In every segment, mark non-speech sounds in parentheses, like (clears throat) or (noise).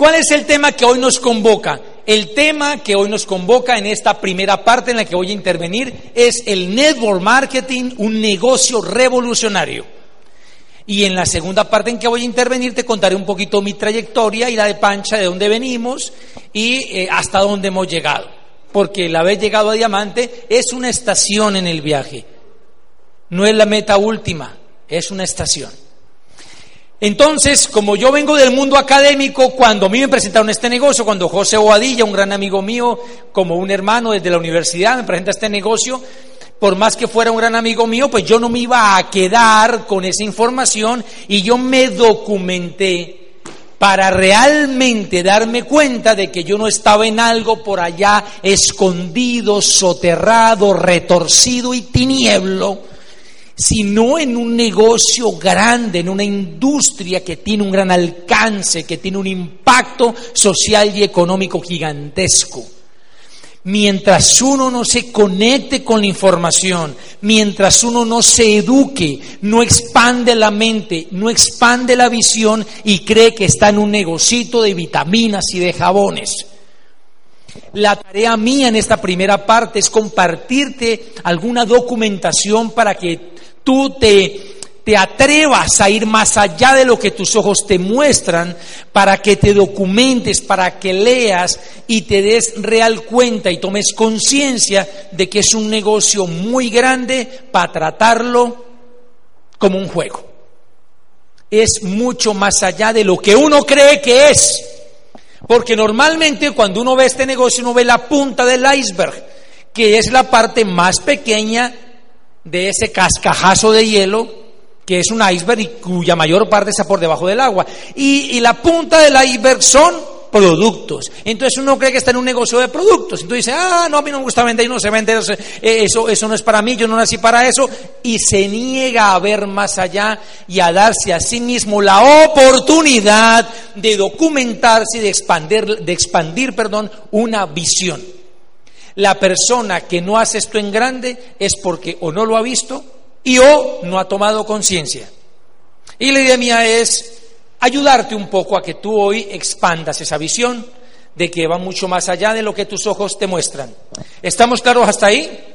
¿Cuál es el tema que hoy nos convoca? El tema que hoy nos convoca en esta primera parte en la que voy a intervenir es el network marketing, un negocio revolucionario. Y en la segunda parte en que voy a intervenir te contaré un poquito mi trayectoria y la de Pancha, de dónde venimos y eh, hasta dónde hemos llegado. Porque el haber llegado a Diamante es una estación en el viaje. No es la meta última, es una estación. Entonces, como yo vengo del mundo académico, cuando a mí me presentaron este negocio, cuando José Boadilla, un gran amigo mío, como un hermano desde la universidad, me presenta este negocio, por más que fuera un gran amigo mío, pues yo no me iba a quedar con esa información y yo me documenté para realmente darme cuenta de que yo no estaba en algo por allá escondido, soterrado, retorcido y tinieblo, sino en un negocio grande, en una industria que tiene un gran alcance, que tiene un impacto social y económico gigantesco. Mientras uno no se conecte con la información, mientras uno no se eduque, no expande la mente, no expande la visión y cree que está en un negocito de vitaminas y de jabones. La tarea mía en esta primera parte es compartirte alguna documentación para que tú te, te atrevas a ir más allá de lo que tus ojos te muestran, para que te documentes, para que leas y te des real cuenta y tomes conciencia de que es un negocio muy grande para tratarlo como un juego. Es mucho más allá de lo que uno cree que es. Porque normalmente cuando uno ve este negocio uno ve la punta del iceberg, que es la parte más pequeña de ese cascajazo de hielo que es un iceberg y cuya mayor parte está por debajo del agua. Y, la punta del iceberg son productos. Entonces uno cree que está en un negocio de productos. Entonces dice, ah, no, a mí no me gusta vender y no se vende, eso, eso, eso no es para mí, yo no nací para eso. Y se niega a ver más allá y a darse a sí mismo la oportunidad de documentarse y de expandir, de expandir perdón, una visión. La persona que no hace esto en grande es porque o no lo ha visto y o no ha tomado conciencia. Y la idea mía es ayudarte un poco a que tú hoy expandas esa visión de que va mucho más allá de lo que tus ojos te muestran. ¿Estamos claros hasta ahí?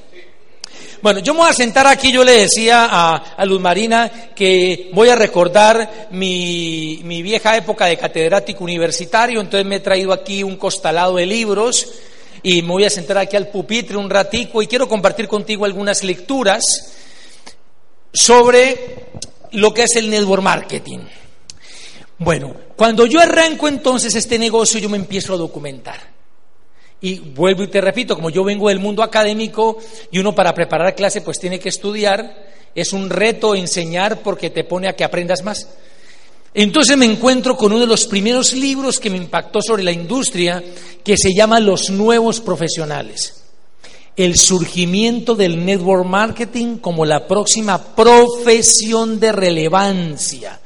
Bueno, yo me voy a sentar aquí, yo le decía a, Luz Marina que voy a recordar mi, mi vieja época de catedrático universitario, entonces me he traído aquí un costalado de libros y me voy a sentar aquí al pupitre un ratico y quiero compartir contigo algunas lecturas sobre lo que es el network marketing. Bueno, cuando yo arranco entonces este negocio, yo me empiezo a documentar. Y vuelvo y te repito, como yo vengo del mundo académico y uno para preparar clase pues tiene que estudiar, es un reto enseñar porque te pone a que aprendas más. Entonces me encuentro con uno de los primeros libros que me impactó sobre la industria, que se llama Los Nuevos Profesionales. El surgimiento del network marketing como la próxima profesión de relevancia.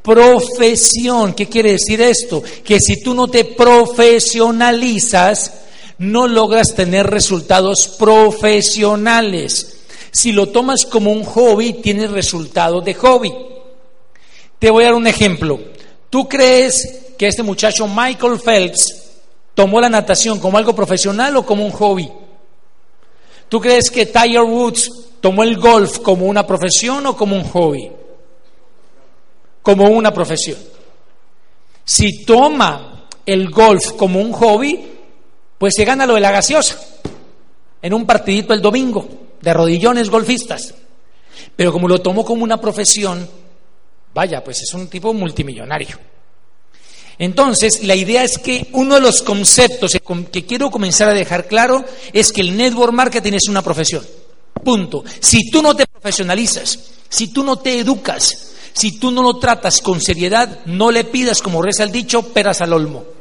Profesión, ¿qué quiere decir esto? Que si tú no te profesionalizas, no logras tener resultados profesionales. Si lo tomas como un hobby, tienes resultados de hobby. Te voy a dar un ejemplo. ¿Tú crees que este muchacho Michael Phelps tomó la natación como algo profesional o como un hobby? ¿Tú crees que Tiger Woods tomó el golf como una profesión o como un hobby? Como una profesión. Si toma el golf como un hobby, pues se gana lo de la gaseosa en un partidito el domingo de rodillones golfistas. Pero como lo tomó como una profesión, Vaya, pues es un tipo multimillonario. Entonces, la idea es que uno de los conceptos que quiero comenzar a dejar claro es que el network marketing es una profesión. Punto. Si tú no te profesionalizas, si tú no te educas, si tú no lo tratas con seriedad, no le pidas, como reza el dicho, peras al olmo.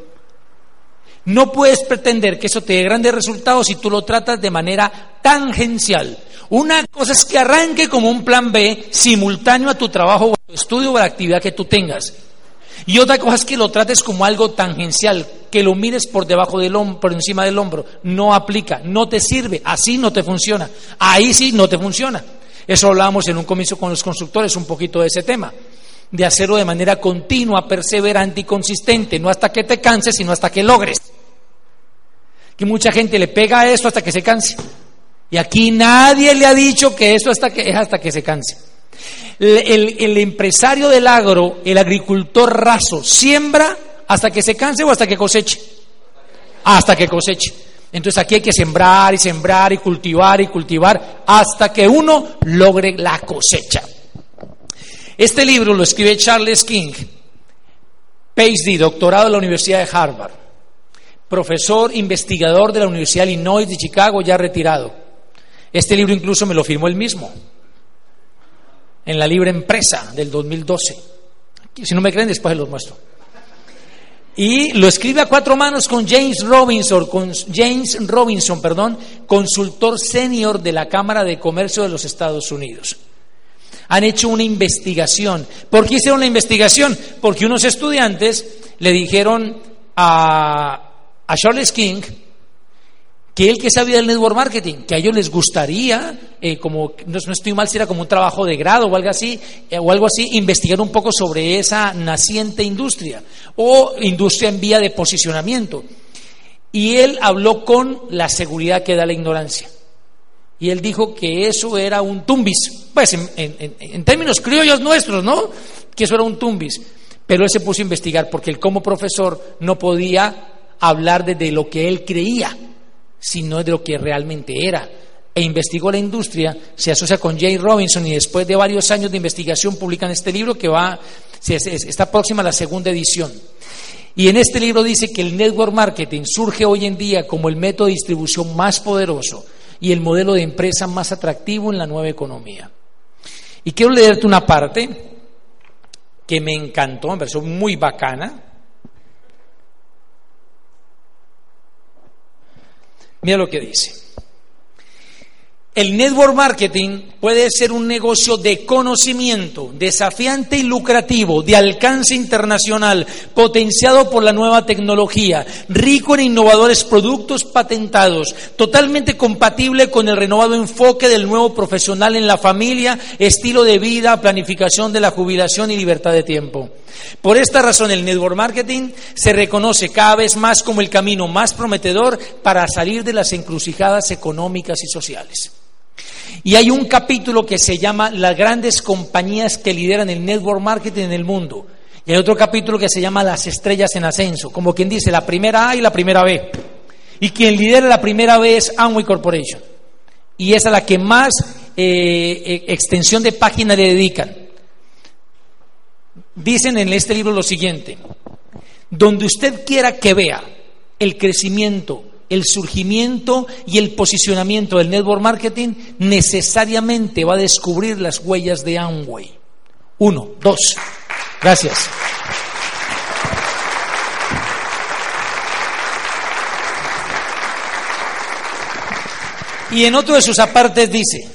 No puedes pretender que eso te dé grandes resultados si tú lo tratas de manera tangencial. Una cosa es que arranque como un plan B simultáneo a tu trabajo o a tu estudio o a la actividad que tú tengas. Y otra cosa es que lo trates como algo tangencial, que lo mires por debajo del hombro, por encima del hombro. No aplica, no te sirve, así no te funciona. Ahí sí no te funciona. Eso hablábamos en un comienzo con los constructores un poquito de ese tema, de hacerlo de manera continua, perseverante y consistente, no hasta que te canses, sino hasta que logres. Que mucha gente le pega a esto hasta que se canse. Y aquí nadie le ha dicho que eso hasta que, es hasta que se canse. El, empresario del agro, el agricultor raso, siembra hasta que se canse o hasta que coseche. Hasta que coseche. Entonces aquí hay que sembrar y sembrar y cultivar y cultivar hasta que uno logre la cosecha. Este libro lo escribe Charles King, PhD, doctorado de la Universidad de Harvard, profesor investigador de la Universidad Illinois de Chicago, ya retirado. Este libro incluso me lo firmó él mismo en la Libre Empresa del 2012. Si no me creen, después los muestro. Y lo escribe a cuatro manos con James Robinson, con James Robinson, perdón, consultor senior de la Cámara de Comercio de los Estados Unidos. Han hecho una investigación. ¿Por qué hicieron la investigación? Porque unos estudiantes le dijeron a, a Charles King, que él que sabía del network marketing, que a ellos les gustaría, eh, como no, estoy mal si era como un trabajo de grado o algo así, eh, o algo así, investigar un poco sobre esa naciente industria o industria en vía de posicionamiento. Y él habló con la seguridad que da la ignorancia. Y él dijo que eso era un tumbis, pues en, en términos criollos nuestros, ¿no? Que eso era un tumbis. Pero él se puso a investigar porque él como profesor no podía hablar desde lo que él creía sino de lo que realmente era. E investigó la industria, se asocia con Jay Robinson y después de varios años de investigación publican este libro que va, está próxima a la segunda edición. Y en este libro dice que el network marketing surge hoy en día como el método de distribución más poderoso y el modelo de empresa más atractivo en la nueva economía. Y quiero leerte una parte que me encantó, me pareció muy bacana, Mira lo que dice. El network marketing puede ser un negocio de conocimiento, desafiante y lucrativo, de alcance internacional, potenciado por la nueva tecnología, rico en innovadores productos patentados, totalmente compatible con el renovado enfoque del nuevo profesional en la familia, estilo de vida, planificación de la jubilación y libertad de tiempo. Por esta razón el network marketing se reconoce cada vez más como el camino más prometedor para salir de las encrucijadas económicas y sociales. Y hay un capítulo que se llama Las grandes compañías que lideran el network marketing en el mundo. Y hay otro capítulo que se llama Las estrellas en ascenso, como quien dice la primera A y la primera B. Y quien lidera la primera B es Amway Corporation. Y es a la que más eh, eh, extensión de página le dedican. Dicen en este libro lo siguiente, donde usted quiera que vea el crecimiento el surgimiento y el posicionamiento del network marketing, necesariamente va a descubrir las huellas de Amway. Uno, dos. Gracias. Y en otro de sus apartes dice,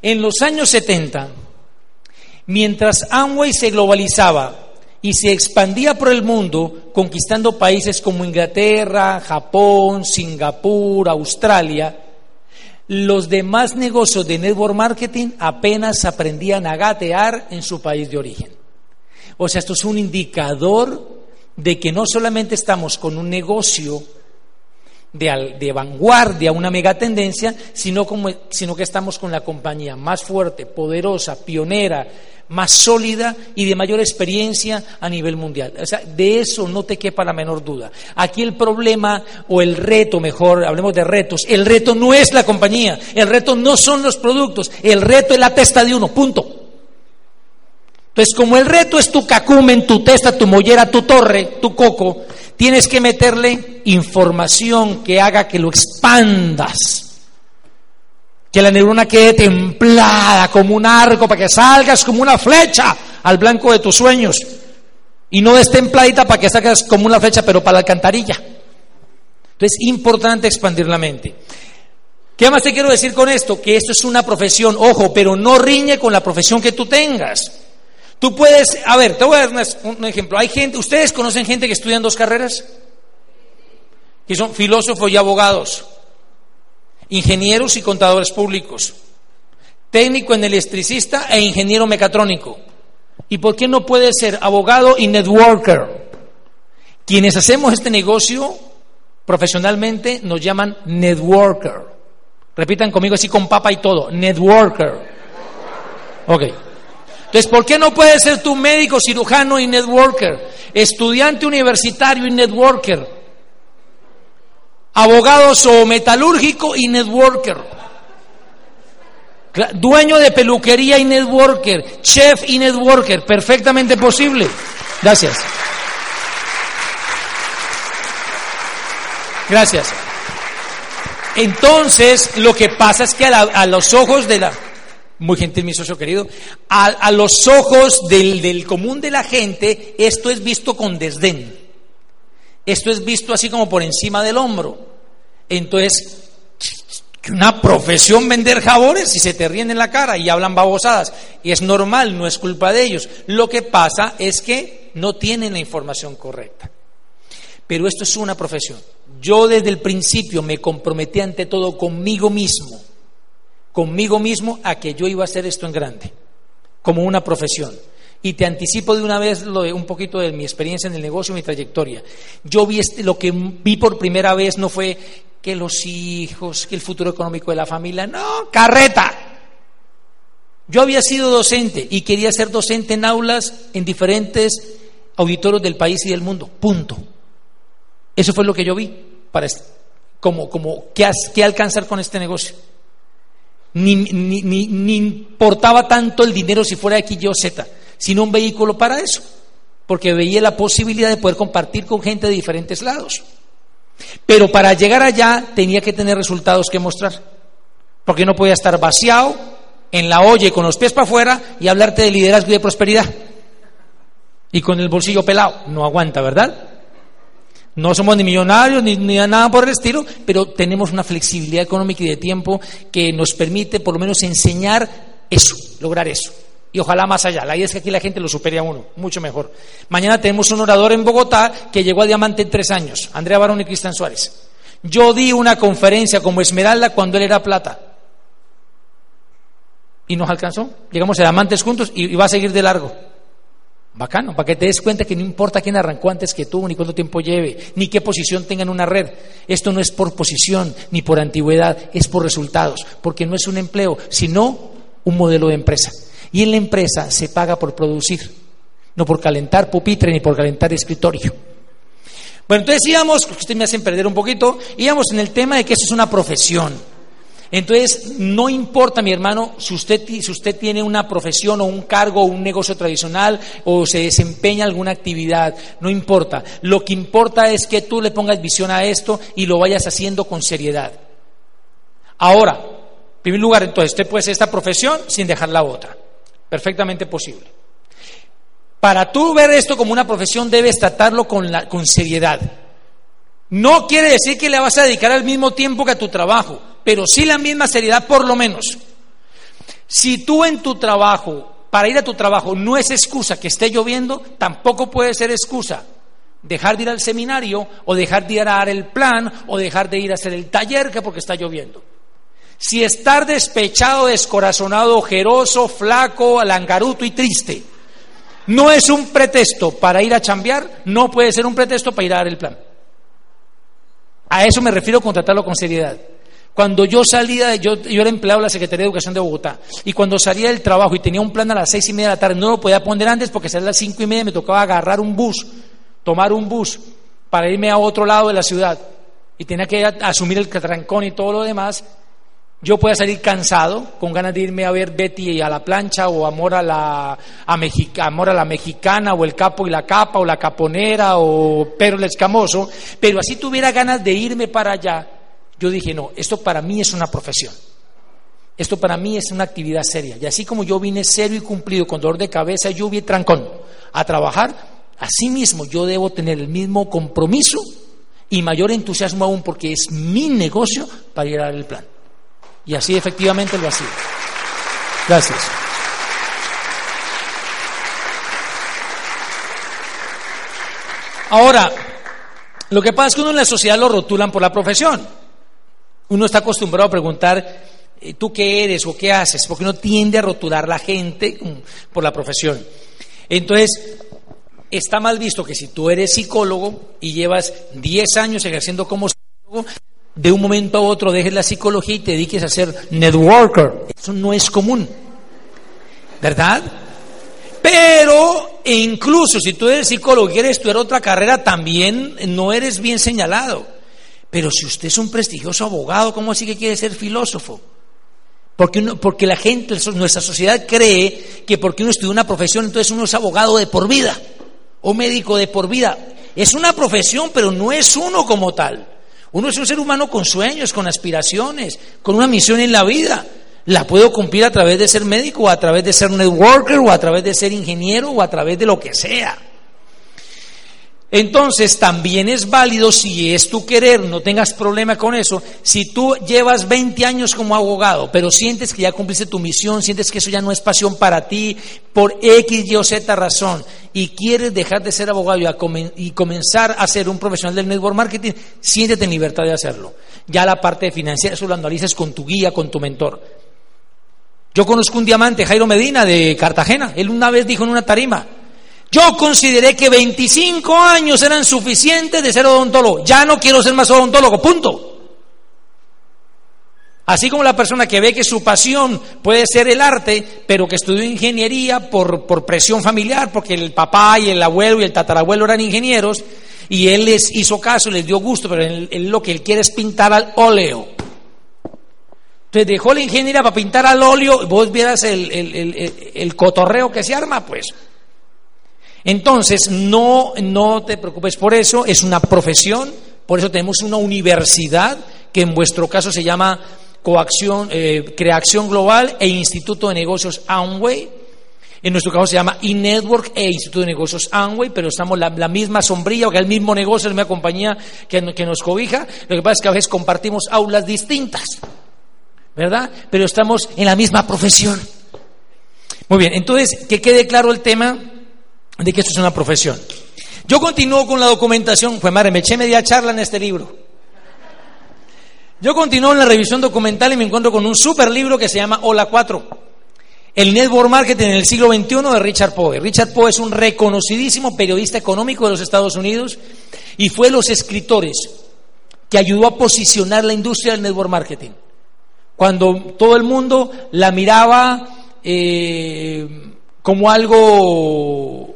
en los años 70, mientras Amway se globalizaba y se expandía por el mundo, conquistando países como Inglaterra, Japón, Singapur, Australia, los demás negocios de network marketing apenas aprendían a gatear en su país de origen. O sea, esto es un indicador de que no solamente estamos con un negocio de, de vanguardia, una megatendencia, sino, como, sino que estamos con la compañía más fuerte, poderosa, pionera, más sólida y de mayor experiencia a nivel mundial. O sea, de eso no te quepa la menor duda. Aquí el problema o el reto, mejor, hablemos de retos, el reto no es la compañía, el reto no son los productos, el reto es la testa de uno, punto. Entonces, como el reto es tu cacumen, tu testa, tu mollera, tu torre, tu coco, tienes que meterle información que haga que lo expandas Que la neurona quede templada como un arco para que salgas como una flecha al blanco de tus sueños. Y no destempladita para que salgas como una flecha, pero para la alcantarilla. Entonces, es importante expandir la mente. ¿Qué más te quiero decir con esto? Que esto es una profesión, ojo, pero no riñe con la profesión que tú tengas. Tú puedes, a ver, te voy a dar un ejemplo. Hay gente, ¿ustedes conocen gente que estudian dos carreras? Que son filósofos y abogados ingenieros y contadores públicos, técnico en electricista e ingeniero mecatrónico. ¿Y por qué no puede ser abogado y networker? Quienes hacemos este negocio profesionalmente nos llaman networker. Repitan conmigo así con papa y todo, networker. Ok. Entonces, ¿por qué no puede ser tu médico, cirujano y networker? Estudiante universitario y networker abogados o metalúrgico y networker. Dueño de peluquería y networker, chef y networker, perfectamente posible. Gracias. Gracias. Entonces, lo que pasa es que a, los ojos de la, muy gentil mi socio querido, a, los ojos del, del común de la gente, esto es visto con desdén. Esto es visto así como por encima del hombro. Entonces, que una profesión vender jabones y se te ríen en la cara y hablan babosadas. Y es normal, no es culpa de ellos. Lo que pasa es que no tienen la información correcta. Pero esto es una profesión. Yo desde el principio me comprometí ante todo conmigo mismo, conmigo mismo a que yo iba a hacer esto en grande, como una profesión. Y te anticipo de una vez un poquito de mi experiencia en el negocio, mi trayectoria. Yo vi este, lo que vi por primera vez no fue que los hijos, que el futuro económico de la familia, no, carreta. Yo había sido docente y quería ser docente en aulas en diferentes auditorios del país y del mundo. Punto. Eso fue lo que yo vi para como, como qué, qué alcanzar con este negocio. Ni, ni, ni, ni importaba tanto el dinero si fuera X, Y o Z sino un vehículo para eso, porque veía la posibilidad de poder compartir con gente de diferentes lados. Pero para llegar allá tenía que tener resultados que mostrar, porque no podía estar vaciado en la olla y con los pies para afuera y hablarte de liderazgo y de prosperidad. Y con el bolsillo pelado, no aguanta, ¿verdad? No somos ni millonarios ni, ni, nada por el estilo, pero tenemos una flexibilidad económica y de tiempo que nos permite por lo menos enseñar eso, lograr eso y ojalá más allá. La idea es que aquí la gente lo supere a uno, mucho mejor. Mañana tenemos un orador en Bogotá que llegó a diamante en tres años, Andrea Barón y Cristian Suárez. Yo di una conferencia como Esmeralda cuando él era plata. Y nos alcanzó. Llegamos a diamantes juntos y, va a seguir de largo. Bacano, para que te des cuenta que no importa quién arrancó antes que tú, ni cuánto tiempo lleve, ni qué posición tenga en una red. Esto no es por posición ni por antigüedad, es por resultados, porque no es un empleo, sino un modelo de empresa. Y en la empresa se paga por producir, no por calentar pupitre ni por calentar escritorio. Bueno, entonces íbamos, ustedes me hacen perder un poquito, íbamos en el tema de que eso es una profesión. Entonces, no importa, mi hermano, si usted, si usted tiene una profesión o un cargo o un negocio tradicional o se desempeña alguna actividad, no importa. Lo que importa es que tú le pongas visión a esto y lo vayas haciendo con seriedad. Ahora, en primer lugar, entonces, usted puede hacer esta profesión sin dejar la otra. Perfectamente posible. Para tú ver esto como una profesión debes tratarlo con, la, con seriedad. No quiere decir que le vas a dedicar al mismo tiempo que a tu trabajo, pero sí la misma seriedad por lo menos. Si tú en tu trabajo, para ir a tu trabajo, no es excusa que esté lloviendo, tampoco puede ser excusa dejar de ir al seminario o dejar de ir a dar el plan o dejar de ir a hacer el taller que porque está lloviendo. Si estar despechado, descorazonado, ojeroso, flaco, alangaruto y triste no es un pretexto para ir a chambear, no puede ser un pretexto para ir a dar el plan. A eso me refiero con tratarlo con seriedad. Cuando yo salía, yo, yo era empleado de la Secretaría de Educación de Bogotá, y cuando salía del trabajo y tenía un plan a las seis y media de la tarde, no lo podía poner antes porque salía a las cinco y media me tocaba agarrar un bus, tomar un bus para irme a otro lado de la ciudad, y tenía que asumir el trancón y todo lo demás, yo pueda salir cansado, con ganas de irme a ver Betty a la plancha o Amor a la, a Amor a la mexicana o el capo y la capa o la caponera o Pero el escamoso, pero así tuviera ganas de irme para allá, yo dije, no, esto para mí es una profesión. Esto para mí es una actividad seria. Y así como yo vine serio y cumplido con dolor de cabeza, lluvia y trancón a trabajar, así mismo yo debo tener el mismo compromiso y mayor entusiasmo aún porque es mi negocio para llegar al plan. Y así efectivamente lo ha sido. Gracias. Ahora, lo que pasa es que uno en la sociedad lo rotulan por la profesión. Uno está acostumbrado a preguntar, eh, ¿tú qué eres o qué haces? Porque uno tiende a rotular la gente por la profesión. Entonces, está mal visto que si tú eres psicólogo y llevas 10 años ejerciendo como psicólogo, de un momento a otro dejes la psicología y te dediques a ser networker. Eso no es común. ¿Verdad? Pero incluso si tú eres psicólogo y quieres estudiar otra carrera, también no eres bien señalado. Pero si usted es un prestigioso abogado, ¿cómo así que quiere ser filósofo? Porque, porque la gente, nuestra sociedad cree que porque uno estudia una profesión, entonces uno es abogado de por vida o médico de por vida. Es una profesión, pero no es uno como tal. Uno es un ser humano con sueños, con aspiraciones, con una misión en la vida. La puedo cumplir a través de ser médico, o a través de ser networker, o a través de ser ingeniero, o a través de lo que sea. Entonces también es válido si es tu querer, no tengas problema con eso, si tú llevas 20 años como abogado, pero sientes que ya cumpliste tu misión, sientes que eso ya no es pasión para ti, por X, Y o Z razón, y quieres dejar de ser abogado y, comenzar a ser un profesional del network marketing, siéntete en libertad de hacerlo. Ya la parte financiera, eso lo analices con tu guía, con tu mentor. Yo conozco un diamante, Jairo Medina, de Cartagena, él una vez dijo en una tarima, yo consideré que 25 años eran suficientes de ser odontólogo. Ya no quiero ser más odontólogo, punto. Así como la persona que ve que su pasión puede ser el arte, pero que estudió ingeniería por, por presión familiar, porque el papá y el abuelo y el tatarabuelo eran ingenieros, y él les hizo caso, les dio gusto, pero él, lo que él quiere es pintar al óleo. Entonces dejó la ingeniería para pintar al óleo, vos vieras el, el cotorreo que se arma, pues. Entonces, no, no te preocupes por eso, es una profesión, por eso tenemos una universidad que en vuestro caso se llama Coacción, eh, Creación Global e Instituto de Negocios Amway. En nuestro caso se llama eNetwork e Instituto de Negocios Amway, pero estamos la, la misma sombrilla, o que el mismo negocio, la misma compañía que, que nos cobija. Lo que pasa es que a veces compartimos aulas distintas, ¿verdad? Pero estamos en la misma profesión. Muy bien, entonces, que quede claro el tema de que esto es una profesión. Yo continúo con la documentación, pues madre, me eché media charla en este libro. Yo continúo en la revisión documental y me encuentro con un super libro que se llama Hola 4, el Network Marketing en el siglo XXI de Richard Poe. Richard Poe es un reconocidísimo periodista económico de los Estados Unidos y fue los escritores que ayudó a posicionar la industria del network marketing. Cuando todo el mundo la miraba eh, como algo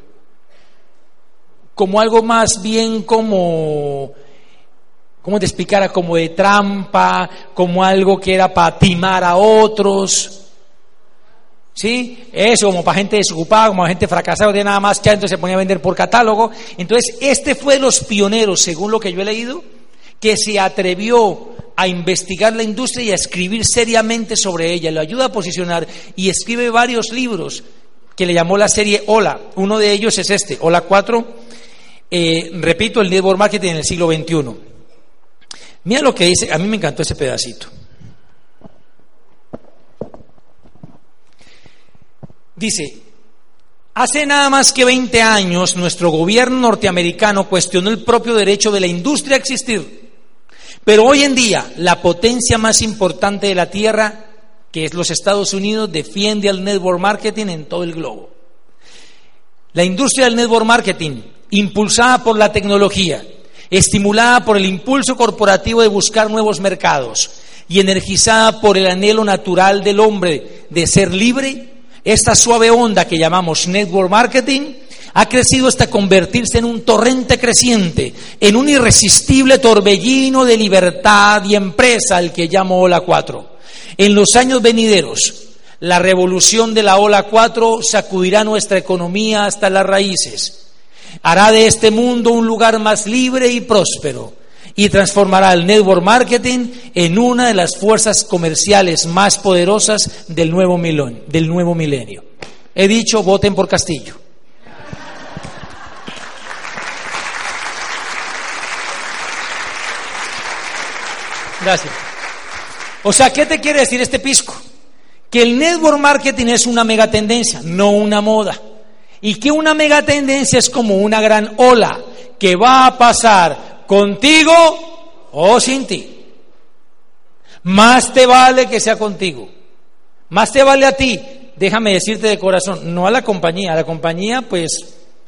como algo más bien como, ¿cómo te explicara? Como de trampa, como algo que era para timar a otros. ¿Sí? Eso, como para gente desocupada, como para gente fracasada, de nada más que entonces se ponía a vender por catálogo. Entonces, este fue de los pioneros, según lo que yo he leído, que se atrevió a investigar la industria y a escribir seriamente sobre ella. Lo ayuda a posicionar y escribe varios libros que le llamó la serie Hola. Uno de ellos es este, Hola 4 eh, repito, el network marketing en el siglo XXI. Mira lo que dice, a mí me encantó ese pedacito. Dice, hace nada más que 20 años nuestro gobierno norteamericano cuestionó el propio derecho de la industria a existir. Pero hoy en día la potencia más importante de la Tierra, que es los Estados Unidos, defiende al network marketing en todo el globo. La industria del network marketing impulsada por la tecnología, estimulada por el impulso corporativo de buscar nuevos mercados y energizada por el anhelo natural del hombre de ser libre, esta suave onda que llamamos network marketing ha crecido hasta convertirse en un torrente creciente, en un irresistible torbellino de libertad y empresa, al que llamo Ola 4. En los años venideros, la revolución de la Ola 4 sacudirá nuestra economía hasta las raíces hará de este mundo un lugar más libre y próspero y transformará el network marketing en una de las fuerzas comerciales más poderosas del nuevo milenio. Del nuevo milenio. He dicho, voten por Castillo. Gracias. O sea, ¿qué te quiere decir este pisco? Que el network marketing es una mega tendencia, no una moda. Y que una mega tendencia es como una gran ola que va a pasar contigo o sin ti. Más te vale que sea contigo. Más te vale a ti. Déjame decirte de corazón, no a la compañía. A la compañía, pues,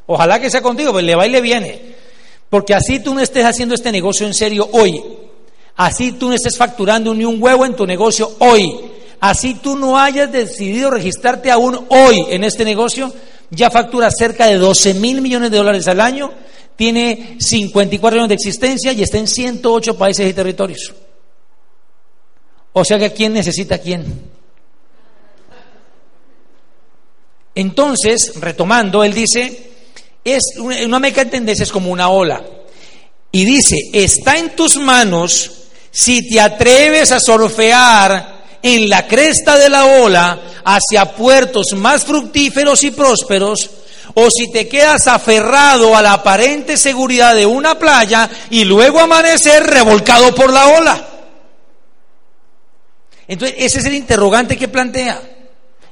ojalá que sea contigo, pues le va y le viene. Porque así tú no estés haciendo este negocio en serio hoy. Así tú no estés facturando ni un huevo en tu negocio hoy. Así tú no hayas decidido registrarte aún hoy en este negocio, ya factura cerca de 12 mil millones de dólares al año, tiene 54 años de existencia y está en 108 países y territorios. O sea que ¿quién necesita a quién? Entonces, retomando, él dice, es una meca tendencia es como una ola. Y dice, está en tus manos si te atreves a surfear en la cresta de la ola hacia puertos más fructíferos y prósperos, o si te quedas aferrado a la aparente seguridad de una playa y luego amanecer revolcado por la ola. Entonces, ese es el interrogante que plantea.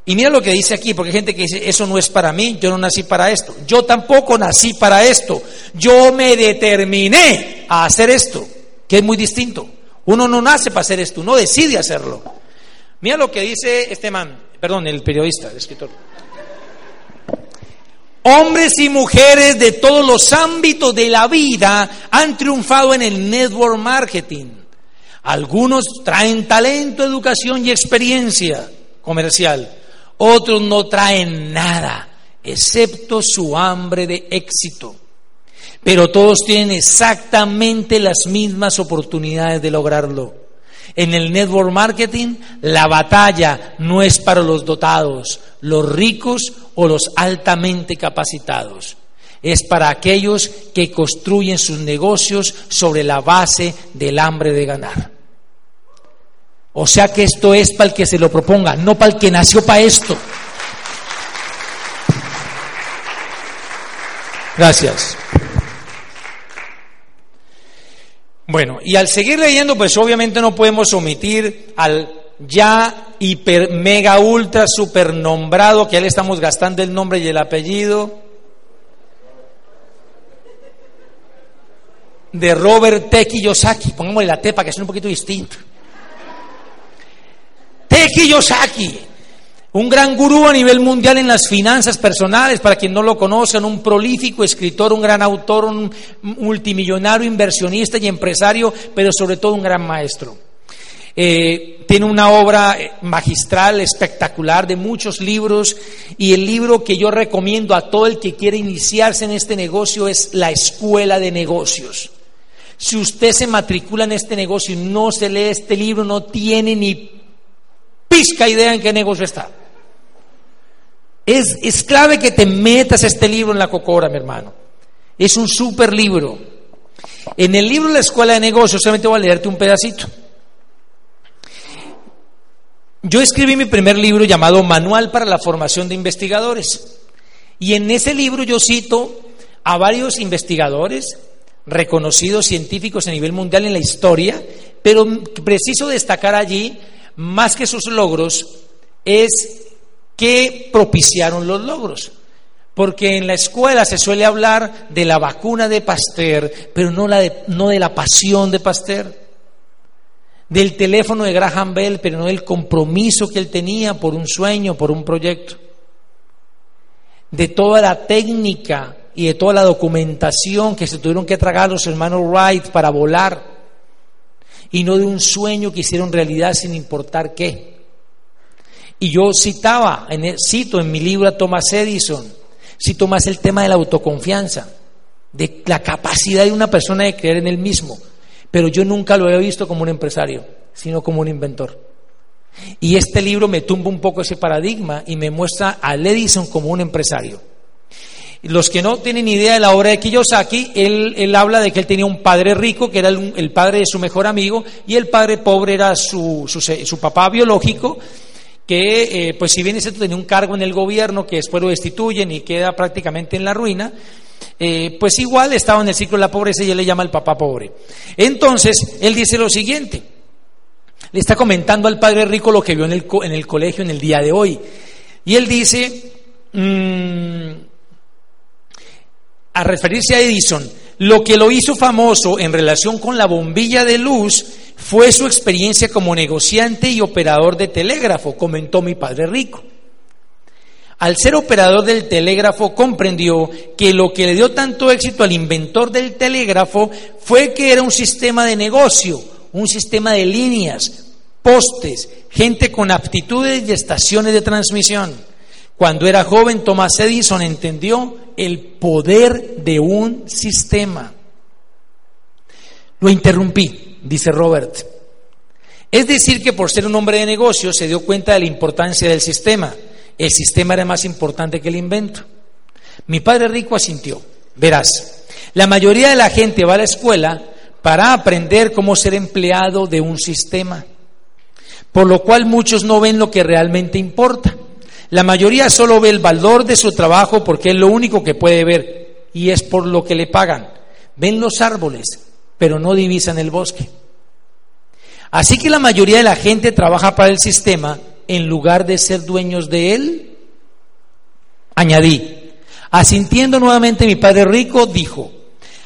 Y mira lo que dice aquí, porque hay gente que dice, eso no es para mí, yo no nací para esto. Yo tampoco nací para esto. Yo me determiné a hacer esto, que es muy distinto. Uno no nace para hacer esto, uno decide hacerlo. Mira lo que dice este man, perdón, el periodista, el escritor. Hombres y mujeres de todos los ámbitos de la vida han triunfado en el network marketing. Algunos traen talento, educación y experiencia comercial. Otros no traen nada, excepto su hambre de éxito pero todos tienen exactamente las mismas oportunidades de lograrlo. En el network marketing, la batalla no es para los dotados, los ricos o los altamente capacitados. Es para aquellos que construyen sus negocios sobre la base del hambre de ganar. O sea que esto es para el que se lo proponga, no para el que nació para esto. Gracias. Bueno, y al seguir leyendo, pues obviamente no podemos omitir al ya hiper, mega, ultra, super nombrado, que ya le estamos gastando el nombre y el apellido, de Robert T. Kiyosaki. Pongámosle la T para que sea un poquito distinto. T. un gran gurú a nivel mundial en las finanzas personales, para quien no lo conozcan, un prolífico escritor, un gran autor, un multimillonario, inversionista y empresario, pero sobre todo un gran maestro. Eh, tiene una obra eh, magistral, espectacular, de muchos libros, y el libro que yo recomiendo a todo el que quiere iniciarse en este negocio es La Escuela de Negocios. Si usted se matricula en este negocio y no se lee este libro, no tiene ni pizca idea en qué negocio está. Es, es clave que te metas este libro en la cocora, mi hermano. Es un super libro. En el libro La Escuela de Negocios, solamente voy a leerte un pedacito. Yo escribí mi primer libro llamado Manual para la Formación de Investigadores. Y en ese libro yo cito a varios investigadores, reconocidos científicos a nivel mundial en la historia, pero preciso destacar allí, más que sus logros, es que propiciaron los logros. Porque en la escuela se suele hablar de la vacuna de Pasteur, pero no, de, no de la pasión de Pasteur. Del teléfono de Graham Bell, pero no del compromiso que él tenía por un sueño, por un proyecto. De toda la técnica y de toda la documentación que se tuvieron que tragar los hermanos Wright para volar. Y no de un sueño que hicieron realidad sin importar qué. Y yo citaba, en cito en mi libro a Thomas Edison, cito más el tema de la autoconfianza, de la capacidad de una persona de creer en él mismo. Pero yo nunca lo he visto como un empresario, sino como un inventor. Y este libro me tumba un poco ese paradigma y me muestra a Edison como un empresario. Los que no tienen idea de la obra de Kiyosaki, él, habla de que él tenía un padre rico, que era el, padre de su mejor amigo, y el padre pobre era su, papá biológico, que, eh, pues si bien ese tenía un cargo en el gobierno, que después lo destituyen y queda prácticamente en la ruina, eh, pues igual estaba en el ciclo de la pobreza y él le llama el papá pobre. Entonces, él dice lo siguiente, le está comentando al padre rico lo que vio en el, en el colegio en el día de hoy. Y él dice, mm, a referirse a Edison, lo que lo hizo famoso en relación con la bombilla de luz fue su experiencia como negociante y operador de telégrafo, comentó mi padre rico. Al ser operador del telégrafo comprendió que lo que le dio tanto éxito al inventor del telégrafo fue que era un sistema de negocio, un sistema de líneas, postes, gente con aptitudes y estaciones de transmisión. Cuando era joven, Thomas Edison entendió el poder de un sistema. Lo interrumpí, dice Robert. Es decir, que por ser un hombre de negocio se dio cuenta de la importancia del sistema el sistema era más importante que el invento. Mi padre rico asintió. Verás, la mayoría de la gente va a la escuela para aprender cómo ser empleado de un sistema, por lo cual muchos no ven lo que realmente importa. La mayoría solo ve el valor de su trabajo porque es lo único que puede ver y es por lo que le pagan. Ven los árboles, pero no divisan el bosque. Así que la mayoría de la gente trabaja para el sistema en lugar de ser dueños de él? Añadí, asintiendo nuevamente mi padre rico, dijo,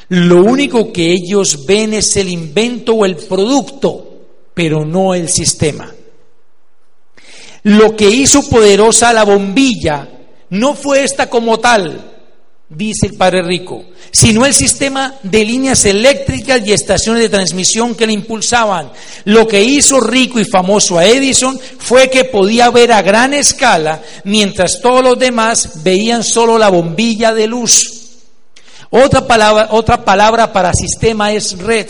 lo único que ellos ven es el invento o el producto, pero no el sistema. Lo que hizo poderosa la bombilla no fue esta como tal, dice el padre rico, sino el sistema de líneas eléctricas y estaciones de transmisión que le impulsaban. Lo que hizo rico y famoso a Edison fue que podía ver a gran escala, mientras todos los demás veían solo la bombilla de luz. Otra palabra, otra palabra para sistema es red.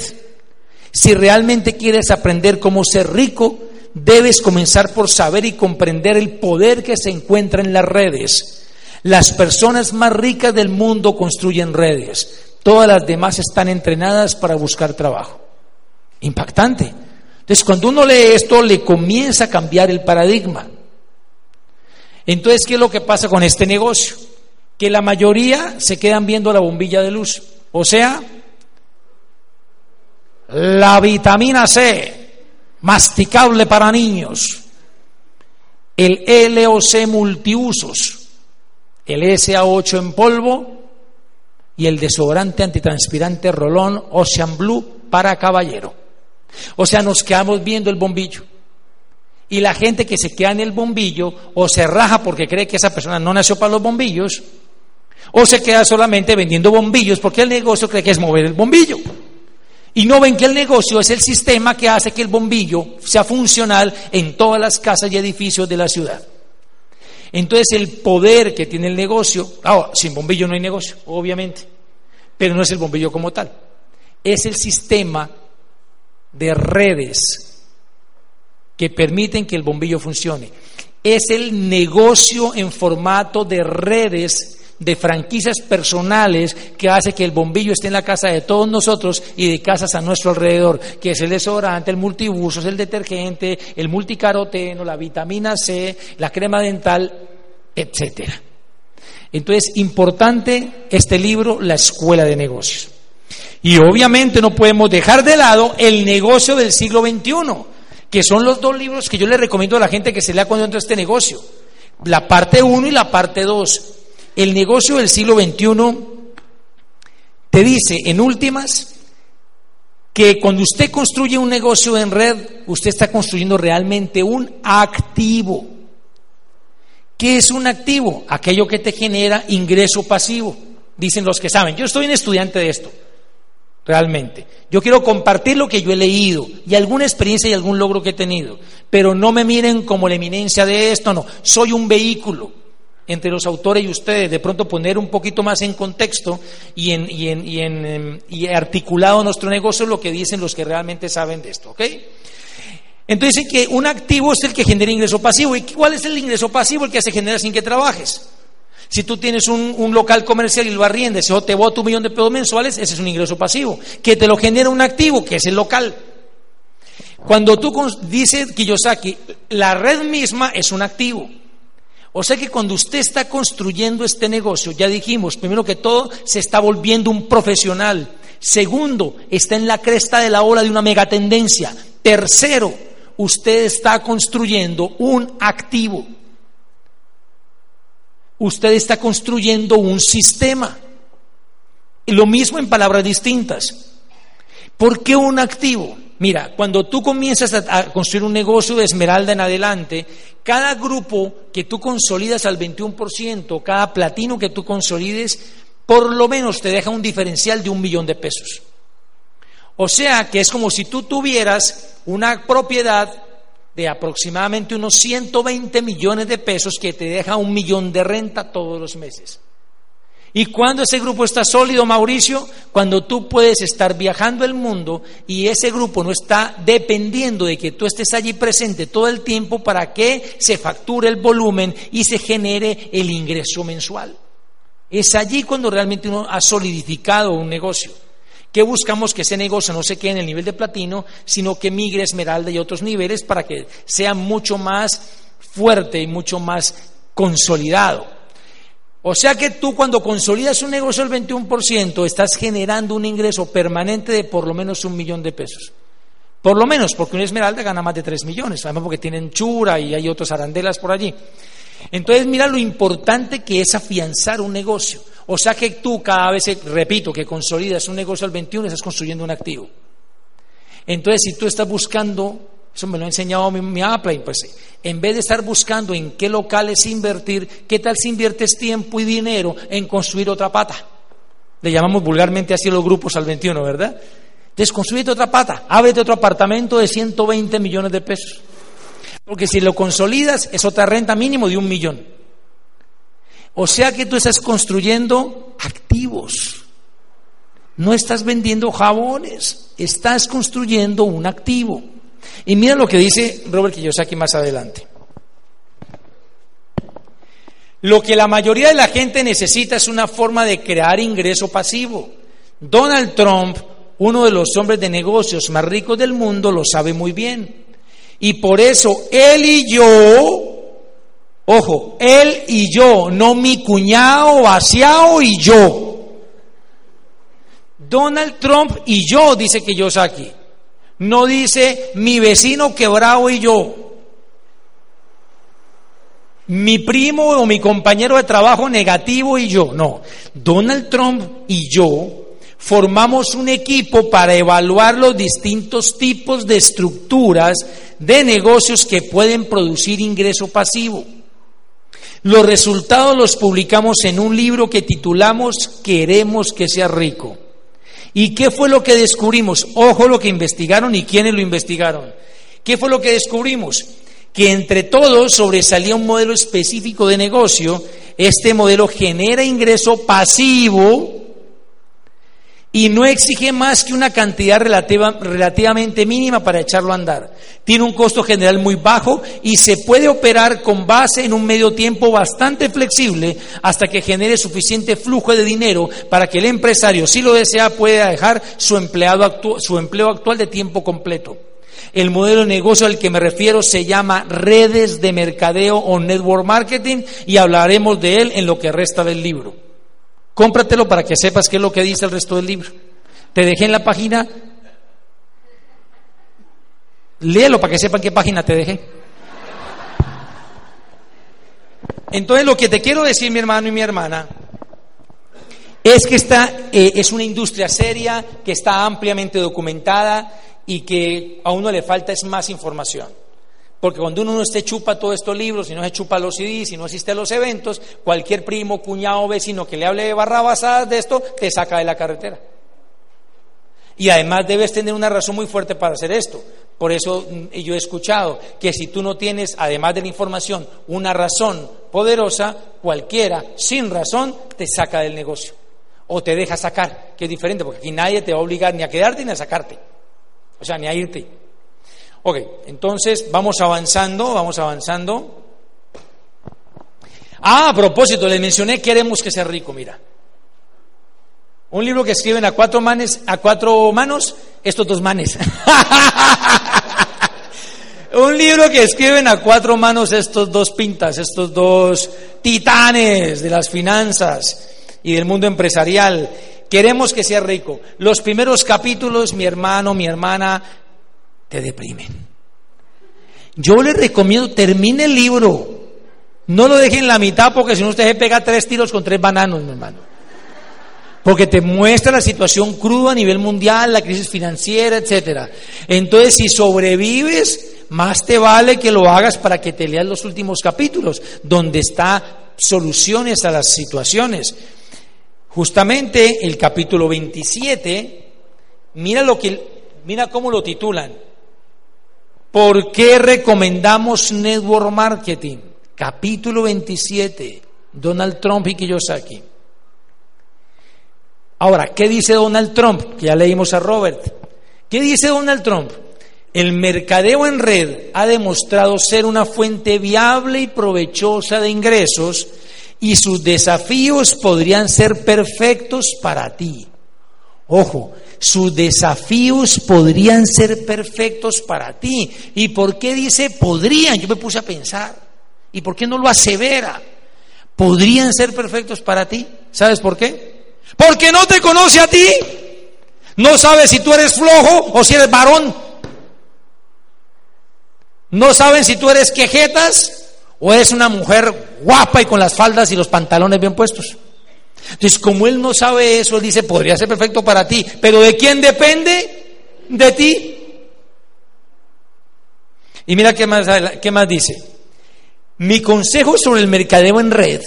Si realmente quieres aprender cómo ser rico, debes comenzar por saber y comprender el poder que se encuentra en las redes. Las personas más ricas del mundo construyen redes. Todas las demás están entrenadas para buscar trabajo. Impactante. Entonces, cuando uno lee esto, le comienza a cambiar el paradigma. Entonces, ¿qué es lo que pasa con este negocio? Que la mayoría se quedan viendo la bombilla de luz. O sea, la vitamina C, masticable para niños, el LOC multiusos, el SA8 en polvo y el desodorante antitranspirante Rolón Ocean Blue para caballero. O sea, nos quedamos viendo el bombillo. Y la gente que se queda en el bombillo o se raja porque cree que esa persona no nació para los bombillos, o se queda solamente vendiendo bombillos porque el negocio cree que es mover el bombillo. Y no ven que el negocio es el sistema que hace que el bombillo sea funcional en todas las casas y edificios de la ciudad. Entonces el poder que tiene el negocio, ah, sin bombillo no hay negocio, obviamente, pero no es el bombillo como tal, es el sistema de redes que permiten que el bombillo funcione. Es el negocio en formato de redes de franquicias personales que hace que el bombillo esté en la casa de todos nosotros y de casas a nuestro alrededor, que es el desodorante, el multibusos, el detergente, el multicaroteno, la vitamina C, la crema dental, etcétera. Entonces, importante este libro, La Escuela de Negocios. Y obviamente no podemos dejar de lado el negocio del siglo XXI, que son los dos libros que yo le recomiendo a la gente que se lea cuando entra este negocio. La parte 1 y la parte 2. El negocio del siglo XXI te dice, en últimas, que cuando usted construye un negocio en red, usted está construyendo realmente un activo. ¿Qué es un activo? Aquello que te genera ingreso pasivo, dicen los que saben. Yo estoy un estudiante de esto, realmente. Yo quiero compartir lo que yo he leído y alguna experiencia y algún logro que he tenido, pero no me miren como la eminencia de esto, no. Soy un vehículo entre los autores y ustedes, de pronto poner un poquito más en contexto y, en, y, en, y, en, em, y articulado nuestro negocio lo que dicen los que realmente saben de esto, ¿ok? Entonces que un activo es el que genera ingreso pasivo. ¿Y cuál es el ingreso pasivo? El que se genera sin que trabajes. Si tú tienes un, local comercial y lo arriendes, o te bota un millón de pesos mensuales, ese es un ingreso pasivo, que te lo genera un activo, que es el local. Cuando tú dices Kiyosaki, la red misma es un activo. O sea que cuando usted está construyendo este negocio, ya dijimos, primero que todo, se está volviendo un profesional. Segundo, está en la cresta de la ola de una megatendencia. Tercero, usted está construyendo un activo. Usted está construyendo un sistema. Y lo mismo en palabras distintas. ¿Por qué un activo? Mira, cuando tú comienzas a, construir un negocio de esmeralda en adelante, cada grupo que tú consolidas al 21%, cada platino que tú consolides, por lo menos te deja un diferencial de un millón de pesos. O sea que es como si tú tuvieras una propiedad de aproximadamente unos 120 millones de pesos que te deja un millón de renta todos los meses. ¿Y cuando ese grupo está sólido, Mauricio? Cuando tú puedes estar viajando el mundo y ese grupo no está dependiendo de que tú estés allí presente todo el tiempo para que se facture el volumen y se genere el ingreso mensual. Es allí cuando realmente uno ha solidificado un negocio. ¿Qué buscamos? Que ese negocio no se quede en el nivel de platino, sino que migre a esmeralda y otros niveles para que sea mucho más fuerte y mucho más consolidado. O sea que tú cuando consolidas un negocio al 21% estás generando un ingreso permanente de por lo menos un millón de pesos. Por lo menos, porque una esmeralda gana más de 3 millones, además porque tienen chura y hay otras arandelas por allí. Entonces mira lo importante que es afianzar un negocio. O sea que tú cada vez, repito, que consolidas un negocio al 21 estás construyendo un activo. Entonces si tú estás buscando eso me lo ha enseñado mi, mi pues en vez de estar buscando en qué locales invertir, ¿qué tal si inviertes tiempo y dinero en construir otra pata? Le llamamos vulgarmente así los grupos al 21, ¿verdad? Entonces, otra pata, ábrete otro apartamento de 120 millones de pesos. Porque si lo consolidas, es otra renta mínimo de un millón. O sea que tú estás construyendo activos. No estás vendiendo jabones, estás construyendo un activo. Y mira lo que dice Robert Kiyosaki más adelante. Lo que la mayoría de la gente necesita es una forma de crear ingreso pasivo. Donald Trump, uno de los hombres de negocios más ricos del mundo, lo sabe muy bien. Y por eso él y yo, ojo, él y yo, no mi cuñado vaciado y yo. Donald Trump y yo, dice Kiyosaki. No dice mi vecino quebrado y yo. Mi primo o mi compañero de trabajo negativo y yo. No. Donald Trump y yo formamos un equipo para evaluar los distintos tipos de estructuras de negocios que pueden producir ingreso pasivo. Los resultados los publicamos en un libro que titulamos Queremos que sea rico. ¿Y qué fue lo que descubrimos? Ojo lo que investigaron y quiénes lo investigaron. ¿Qué fue lo que descubrimos? Que entre todos sobresalía un modelo específico de negocio. Este modelo genera ingreso pasivo y no exige más que una cantidad relativamente mínima para echarlo a andar. Tiene un costo general muy bajo y se puede operar con base en un medio tiempo bastante flexible hasta que genere suficiente flujo de dinero para que el empresario, si lo desea, pueda dejar su, empleado su empleo actual de tiempo completo. El modelo de negocio al que me refiero se llama redes de mercadeo o network marketing y hablaremos de él en lo que resta del libro. Cómpratelo para que sepas qué es lo que dice el resto del libro. Te dejé en la página. Léelo para que sepan qué página te dejé. Entonces lo que te quiero decir, mi hermano y mi hermana, es que esta eh, es una industria seria, que está ampliamente documentada y que a uno le falta es más información. Porque cuando uno no esté chupa todos estos libros, si no se chupa los CDs, si no asiste a los eventos, cualquier primo, cuñado, vecino que le hable de barrabasadas de esto, te saca de la carretera. Y además debes tener una razón muy fuerte para hacer esto. Por eso mm, yo he escuchado que si tú no tienes, además de la información, una razón poderosa, cualquiera, sin razón, te saca del negocio. O te deja sacar, que es diferente, porque aquí nadie te va a obligar ni a quedarte ni a sacarte. O sea, ni a irte. Ok, entonces vamos avanzando, vamos avanzando. Ah, a propósito, les mencioné queremos que sea rico, mira. Un libro que escriben a cuatro manes, a cuatro manos, estos dos manes. (laughs) Un libro que escriben a cuatro manos estos dos pintas, estos dos titanes de las finanzas y del mundo empresarial. Queremos que sea rico. Los primeros capítulos, mi hermano, mi hermana, te deprimen. Yo le recomiendo, termine el libro. No lo deje en la mitad porque si no usted se pega tres tiros con tres bananos, mi hermano porque te muestra la situación cruda a nivel mundial, la crisis financiera, etcétera. Entonces, si sobrevives, más te vale que lo hagas para que te leas los últimos capítulos, donde está soluciones a las situaciones. Justamente el capítulo 27, mira lo que mira cómo lo titulan. ¿Por qué recomendamos network marketing? Capítulo 27, Donald Trump y Kiyosaki. Ahora, ¿qué dice Donald Trump? Que ya leímos a Robert. ¿Qué dice Donald Trump? El mercadeo en red ha demostrado ser una fuente viable y provechosa de ingresos y sus desafíos podrían ser perfectos para ti. Ojo, sus desafíos podrían ser perfectos para ti. ¿Y por qué dice podrían? Yo me puse a pensar. ¿Y por qué no lo asevera? ¿Podrían ser perfectos para ti? ¿Sabes por qué? Porque no te conoce a ti. No sabe si tú eres flojo o si eres varón. No saben si tú eres quejetas o eres una mujer guapa y con las faldas y los pantalones bien puestos. Entonces, como él no sabe eso, él dice, podría ser perfecto para ti, pero ¿de quién depende? De ti. Y mira qué más, qué más dice. Mi consejo sobre el mercadeo en red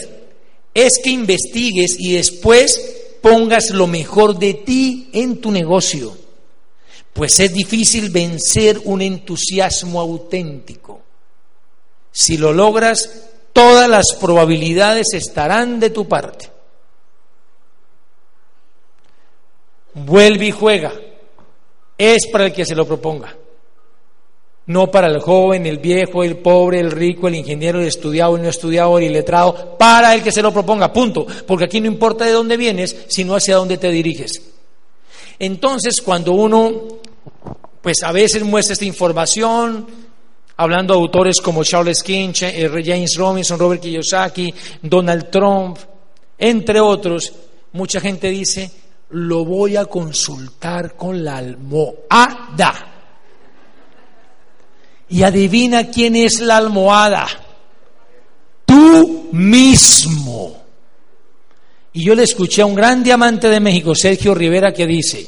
es que investigues y después pongas lo mejor de ti en tu negocio, pues es difícil vencer un entusiasmo auténtico. Si lo logras, todas las probabilidades estarán de tu parte. Vuelve y juega. Es para el que se lo proponga no para el joven, el viejo, el pobre, el rico, el ingeniero, el estudiado, el no estudiado, el letrado, para el que se lo proponga, punto. Porque aquí no importa de dónde vienes, sino hacia dónde te diriges. Entonces, cuando uno, pues a veces muestra esta información, hablando de autores como Charles King, eh, James Robinson, Robert Kiyosaki, Donald Trump, entre otros, mucha gente dice, lo voy a consultar con la almohada. Y adivina quién es la almohada. Tú mismo. Y yo le escuché a un gran diamante de México, Sergio Rivera, que dice,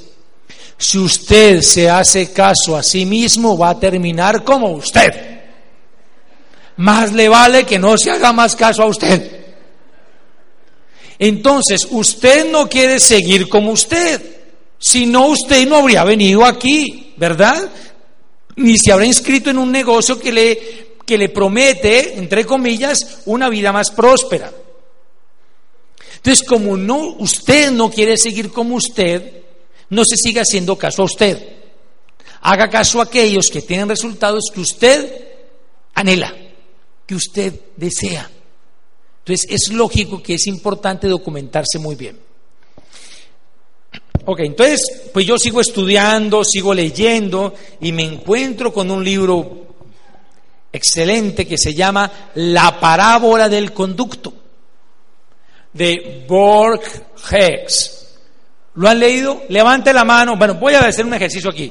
si usted se hace caso a sí mismo, va a terminar como usted. Más le vale que no se haga más caso a usted. Entonces, usted no quiere seguir como usted. Si no, usted no habría venido aquí, ¿verdad? ni se habrá inscrito en un negocio que le, que le promete, entre comillas, una vida más próspera. Entonces, como no, usted no quiere seguir como usted, no se siga haciendo caso a usted. Haga caso a aquellos que tienen resultados que usted anhela, que usted desea. Entonces, es lógico que es importante documentarse muy bien. Ok, entonces, pues yo sigo estudiando, sigo leyendo y me encuentro con un libro excelente que se llama La parábola del conducto de Borg Hex. ¿Lo han leído? Levante la mano. Bueno, voy a hacer un ejercicio aquí.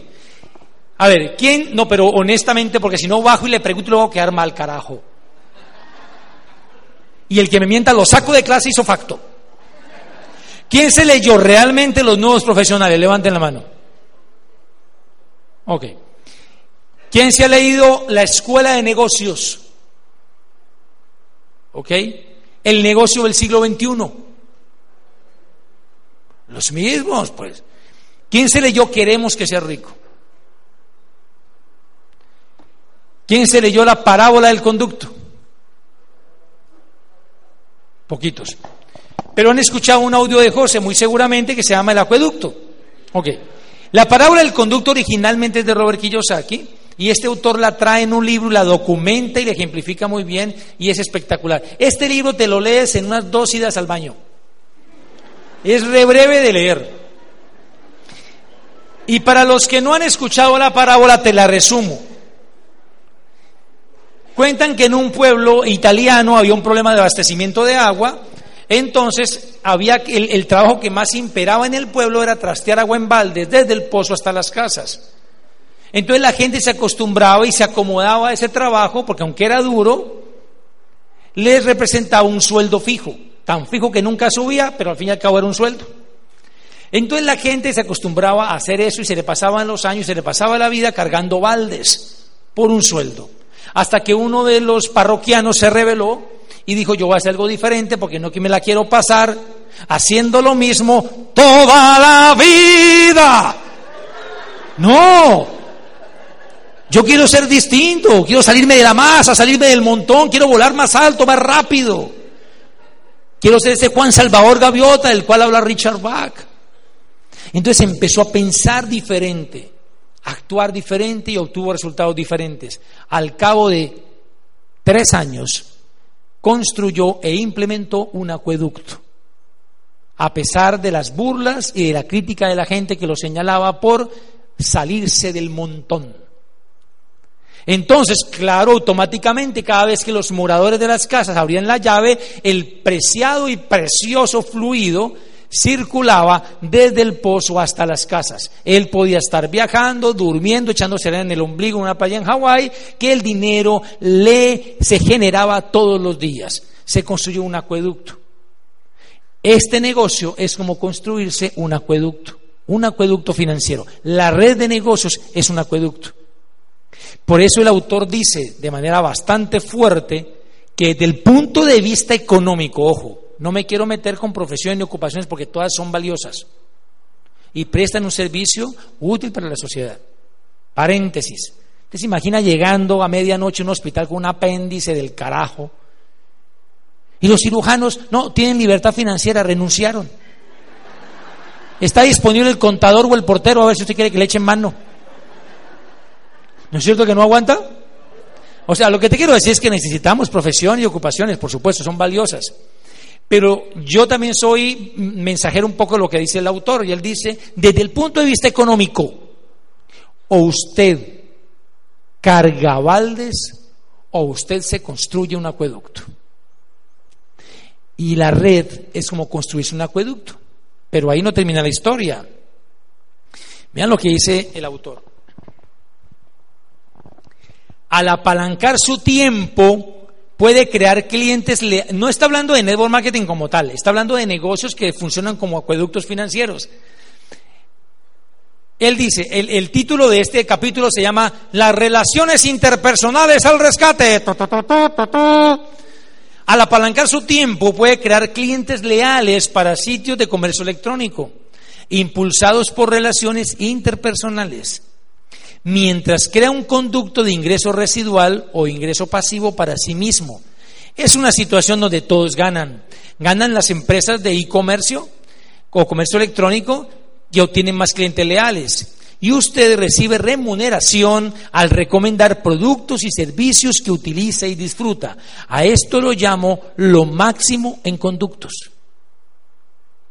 A ver, ¿quién? No, pero honestamente, porque si no bajo y le pregunto, luego quedar mal, carajo. Y el que me mienta lo saco de clase hizo facto. ¿Quién se leyó realmente los nuevos profesionales? Levanten la mano. Ok. ¿Quién se ha leído la escuela de negocios? ¿Ok? El negocio del siglo XXI. Los mismos, pues. ¿Quién se leyó Queremos que sea rico? ¿Quién se leyó la parábola del conducto? Poquitos. Pero han escuchado un audio de José, muy seguramente, que se llama El Acueducto. Ok. La parábola del conducto originalmente es de Robert Kiyosaki, Y este autor la trae en un libro, la documenta y la ejemplifica muy bien y es espectacular. Este libro te lo lees en unas dos idas al baño. Es re breve de leer. Y para los que no han escuchado la parábola, te la resumo. Cuentan que en un pueblo italiano había un problema de abastecimiento de agua, entonces había el, el trabajo que más imperaba en el pueblo era trastear agua en baldes desde el pozo hasta las casas. Entonces la gente se acostumbraba y se acomodaba a ese trabajo porque aunque era duro, les representaba un sueldo fijo, tan fijo que nunca subía, pero al fin y al cabo era un sueldo. Entonces la gente se acostumbraba a hacer eso y se le pasaban los años, se le pasaba la vida cargando baldes por un sueldo hasta que uno de los parroquianos se rebeló y dijo, yo voy a hacer algo diferente porque no que me la quiero pasar haciendo lo mismo toda la vida. No, yo quiero ser distinto, quiero salirme de la masa, salirme del montón, quiero volar más alto, más rápido. Quiero ser ese Juan Salvador Gaviota del cual habla Richard Bach. Entonces empezó a pensar diferente actuar diferente y obtuvo resultados diferentes. Al cabo de tres años, construyó e implementó un acueducto, a pesar de las burlas y de la crítica de la gente que lo señalaba por salirse del montón. Entonces, claro, automáticamente cada vez que los moradores de las casas abrían la llave, el preciado y precioso fluido circulaba desde el pozo hasta las casas. Él podía estar viajando, durmiendo, echándose en el ombligo una playa en Hawái, que el dinero le se generaba todos los días. Se construyó un acueducto. Este negocio es como construirse un acueducto, un acueducto financiero. La red de negocios es un acueducto. Por eso el autor dice de manera bastante fuerte que desde el punto de vista económico, ojo, no me quiero meter con profesiones y ocupaciones porque todas son valiosas y prestan un servicio útil para la sociedad. Paréntesis. Usted se imagina llegando a medianoche a un hospital con un apéndice del carajo y los cirujanos no tienen libertad financiera, renunciaron. Está disponible el contador o el portero a ver si usted quiere que le echen mano. ¿No es cierto que no aguanta? O sea, lo que te quiero decir es que necesitamos profesiones y ocupaciones, por supuesto, son valiosas. Pero yo también soy mensajero un poco de lo que dice el autor, y él dice, desde el punto de vista económico, o usted carga baldes o usted se construye un acueducto. Y la red es como construirse un acueducto. Pero ahí no termina la historia. Vean lo que dice el autor. Al apalancar su tiempo, puede crear clientes, no está hablando de network marketing como tal, está hablando de negocios que funcionan como acueductos financieros. Él dice, el, título de este capítulo se llama Las relaciones interpersonales al rescate. Al apalancar su tiempo puede crear clientes leales para sitios de comercio electrónico, impulsados por relaciones interpersonales mientras crea un conducto de ingreso residual o ingreso pasivo para sí mismo. Es una situación donde todos ganan. Ganan las empresas de e-comercio o comercio electrónico que obtienen más clientes leales. Y usted recibe remuneración al recomendar productos y servicios que utiliza y disfruta. A esto lo llamo lo máximo en conductos.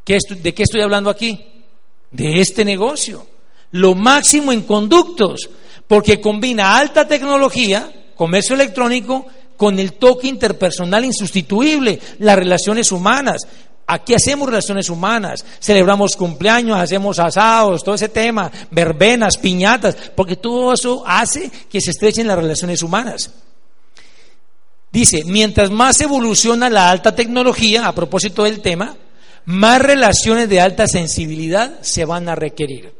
¿De qué estoy hablando aquí? De este negocio lo máximo en conductos, porque combina alta tecnología, comercio electrónico, con el toque interpersonal insustituible, las relaciones humanas. Aquí hacemos relaciones humanas, celebramos cumpleaños, hacemos asados, todo ese tema, verbenas, piñatas, porque todo eso hace que se estrechen las relaciones humanas. Dice, mientras más evoluciona la alta tecnología, a propósito del tema, más relaciones de alta sensibilidad se van a requerir.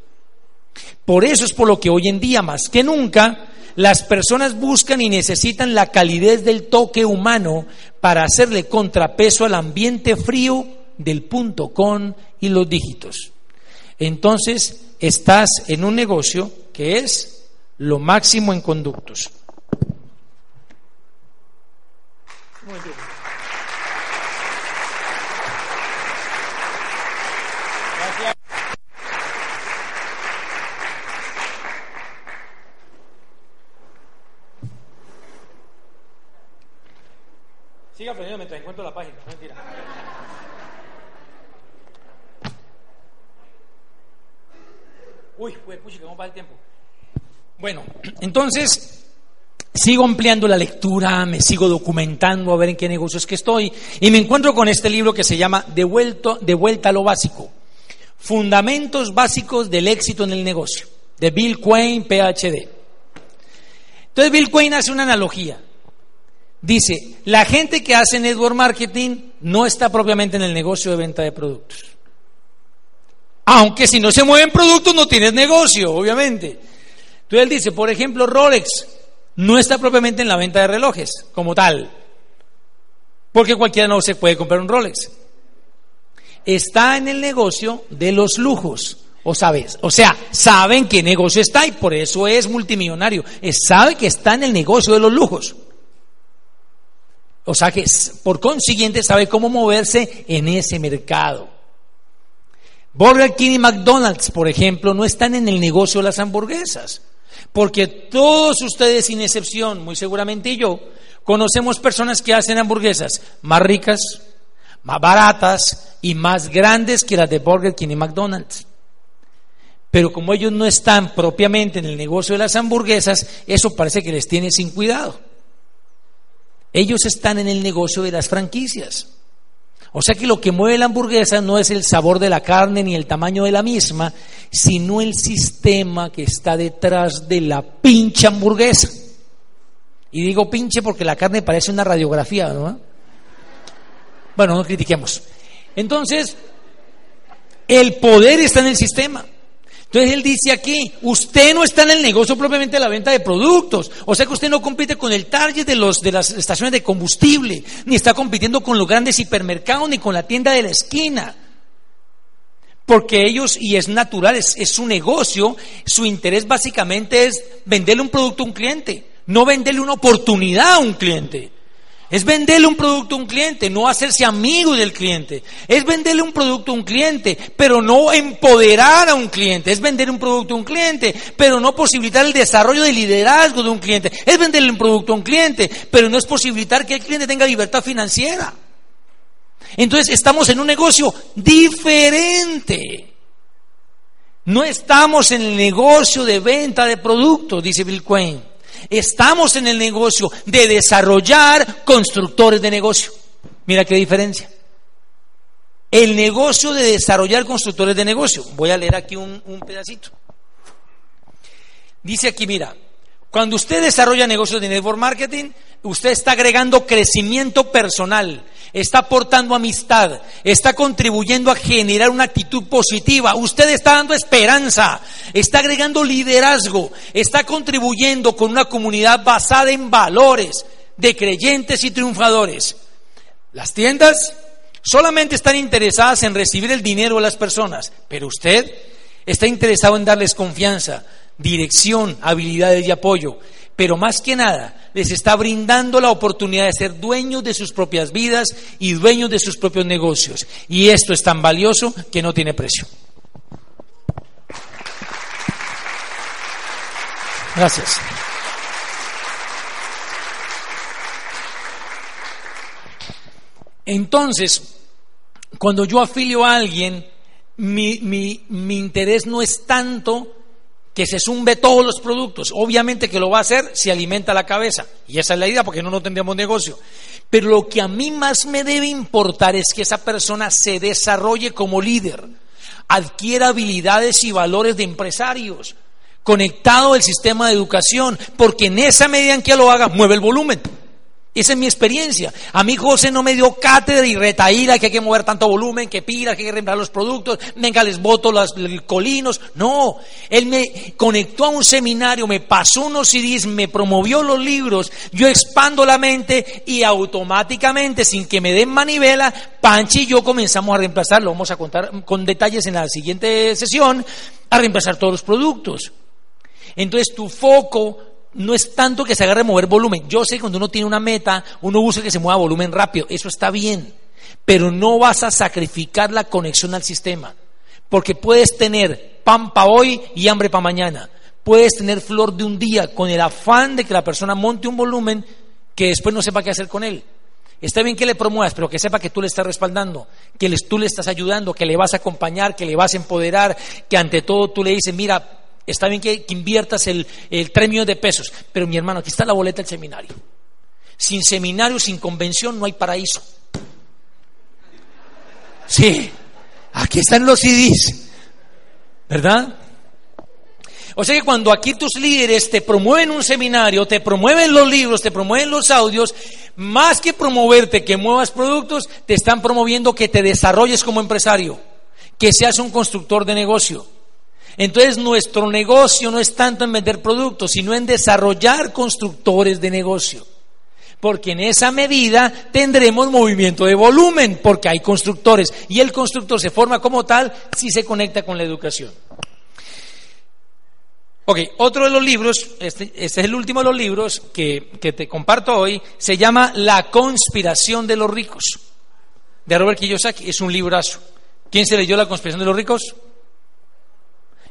Por eso es por lo que hoy en día, más que nunca, las personas buscan y necesitan la calidez del toque humano para hacerle contrapeso al ambiente frío del punto con y los dígitos. Entonces, estás en un negocio que es lo máximo en conductos. Siga aprendiendo mientras encuentro la página. Mentira. Uy, pues, pucha, ¿cómo va el tiempo? Bueno, entonces sigo ampliando la lectura, me sigo documentando a ver en qué negocios que estoy y me encuentro con este libro que se llama De, de vuelta a lo básico. Fundamentos básicos del éxito en el negocio, de Bill Quain, PhD. Entonces Bill Quain hace una analogía. Dice, la gente que hace network marketing no está propiamente en el negocio de venta de productos. Aunque si no se mueven productos no tienes negocio, obviamente. Entonces él dice, por ejemplo, Rolex no está propiamente en la venta de relojes como tal. Porque cualquiera no se puede comprar un Rolex está en el negocio de los lujos. O sabes, o sea, saben qué negocio está y por eso es multimillonario. sabe que está en el negocio de los lujos. O sea que por consiguiente sabe cómo moverse en ese mercado. Burger King y McDonald's, por ejemplo, no están en el negocio de las hamburguesas. Porque todos ustedes, sin excepción, muy seguramente yo, conocemos personas que hacen hamburguesas más ricas, más baratas y más grandes que las de Burger King y McDonald's. Pero como ellos no están propiamente en el negocio de las hamburguesas, eso parece que les tiene sin cuidado. Ellos están en el negocio de las franquicias. O sea que lo que mueve la hamburguesa no es el sabor de la carne ni el tamaño de la misma, sino el sistema que está detrás de la pinche hamburguesa. Y digo pinche porque la carne parece una radiografía, ¿no? Bueno, no critiquemos. Entonces, el poder está en el sistema. Entonces él dice aquí, usted no está en el negocio propiamente de la venta de productos, o sea que usted no compite con el target de, los, de las estaciones de combustible, ni está compitiendo con los grandes hipermercados, ni con la tienda de la esquina. Porque ellos, y es natural, es, es su negocio, su interés básicamente es venderle un producto a un cliente, no venderle una oportunidad a un cliente. Es venderle un producto a un cliente, no hacerse amigo del cliente. Es venderle un producto a un cliente, pero no empoderar a un cliente. Es vender un producto a un cliente, pero no posibilitar el desarrollo de liderazgo de un cliente. Es venderle un producto a un cliente, pero no es posibilitar que el cliente tenga libertad financiera. Entonces estamos en un negocio diferente. No estamos en el negocio de venta de productos, dice Bill Quain. Estamos en el negocio de desarrollar constructores de negocio. Mira qué diferencia. El negocio de desarrollar constructores de negocio. Voy a leer aquí un, pedacito. Dice aquí, mira, cuando usted desarrolla negocios de network marketing, usted está agregando crecimiento personal, está aportando amistad, está contribuyendo a generar una actitud positiva, usted está dando esperanza, está agregando liderazgo, está contribuyendo con una comunidad basada en valores de creyentes y triunfadores. Las tiendas solamente están interesadas en recibir el dinero de las personas, pero usted está interesado en darles confianza, dirección, habilidades y apoyo pero más que nada les está brindando la oportunidad de ser dueños de sus propias vidas y dueños de sus propios negocios. Y esto es tan valioso que no tiene precio. Gracias. Entonces, cuando yo afilio a alguien, mi, mi, mi interés no es tanto que se zumbe todos los productos. Obviamente que lo va a hacer si alimenta la cabeza. Y esa es la idea, porque no, no tendríamos negocio. Pero lo que a mí más me debe importar es que esa persona se desarrolle como líder, adquiera habilidades y valores de empresarios, conectado al sistema de educación, porque en esa medida en que lo haga, mueve el volumen. Esa es mi experiencia. A mí José no me dio cátedra y retaíra que hay que mover tanto volumen, que pira, que hay que reemplazar los productos, venga, les voto los, colinos. No, él me conectó a un seminario, me pasó unos CDs, me promovió los libros, yo expando la mente y automáticamente, sin que me den manivela, Panchi y yo comenzamos a reemplazarlo. Vamos a contar con detalles en la siguiente sesión, a reemplazar todos los productos. Entonces tu foco no es tanto que se agarre a mover volumen. Yo sé que cuando uno tiene una meta, uno busca que se mueva volumen rápido. Eso está bien. Pero no vas a sacrificar la conexión al sistema. Porque puedes tener pan para hoy y hambre para mañana. Puedes tener flor de un día con el afán de que la persona monte un volumen que después no sepa qué hacer con él. Está bien que le promuevas, pero que sepa que tú le estás respaldando, que tú le estás ayudando, que le vas a acompañar, que le vas a empoderar, que ante todo tú le dices, mira, está bien que, inviertas el, el 3 millones de pesos, pero mi hermano, aquí está la boleta del seminario. Sin seminario, sin convención, no hay paraíso. Sí, aquí están los CDs, ¿verdad? O sea que cuando aquí tus líderes te promueven un seminario, te promueven los libros, te promueven los audios, más que promoverte que muevas productos, te están promoviendo que te desarrolles como empresario, que seas un constructor de negocio. Entonces nuestro negocio no es tanto en vender productos, sino en desarrollar constructores de negocio. Porque en esa medida tendremos movimiento de volumen, porque hay constructores. Y el constructor se forma como tal si se conecta con la educación. Ok, otro de los libros, este, este, es el último de los libros que, que, te comparto hoy, se llama La conspiración de los ricos, de Robert Kiyosaki. Es un librazo. ¿Quién se leyó La conspiración de los ricos?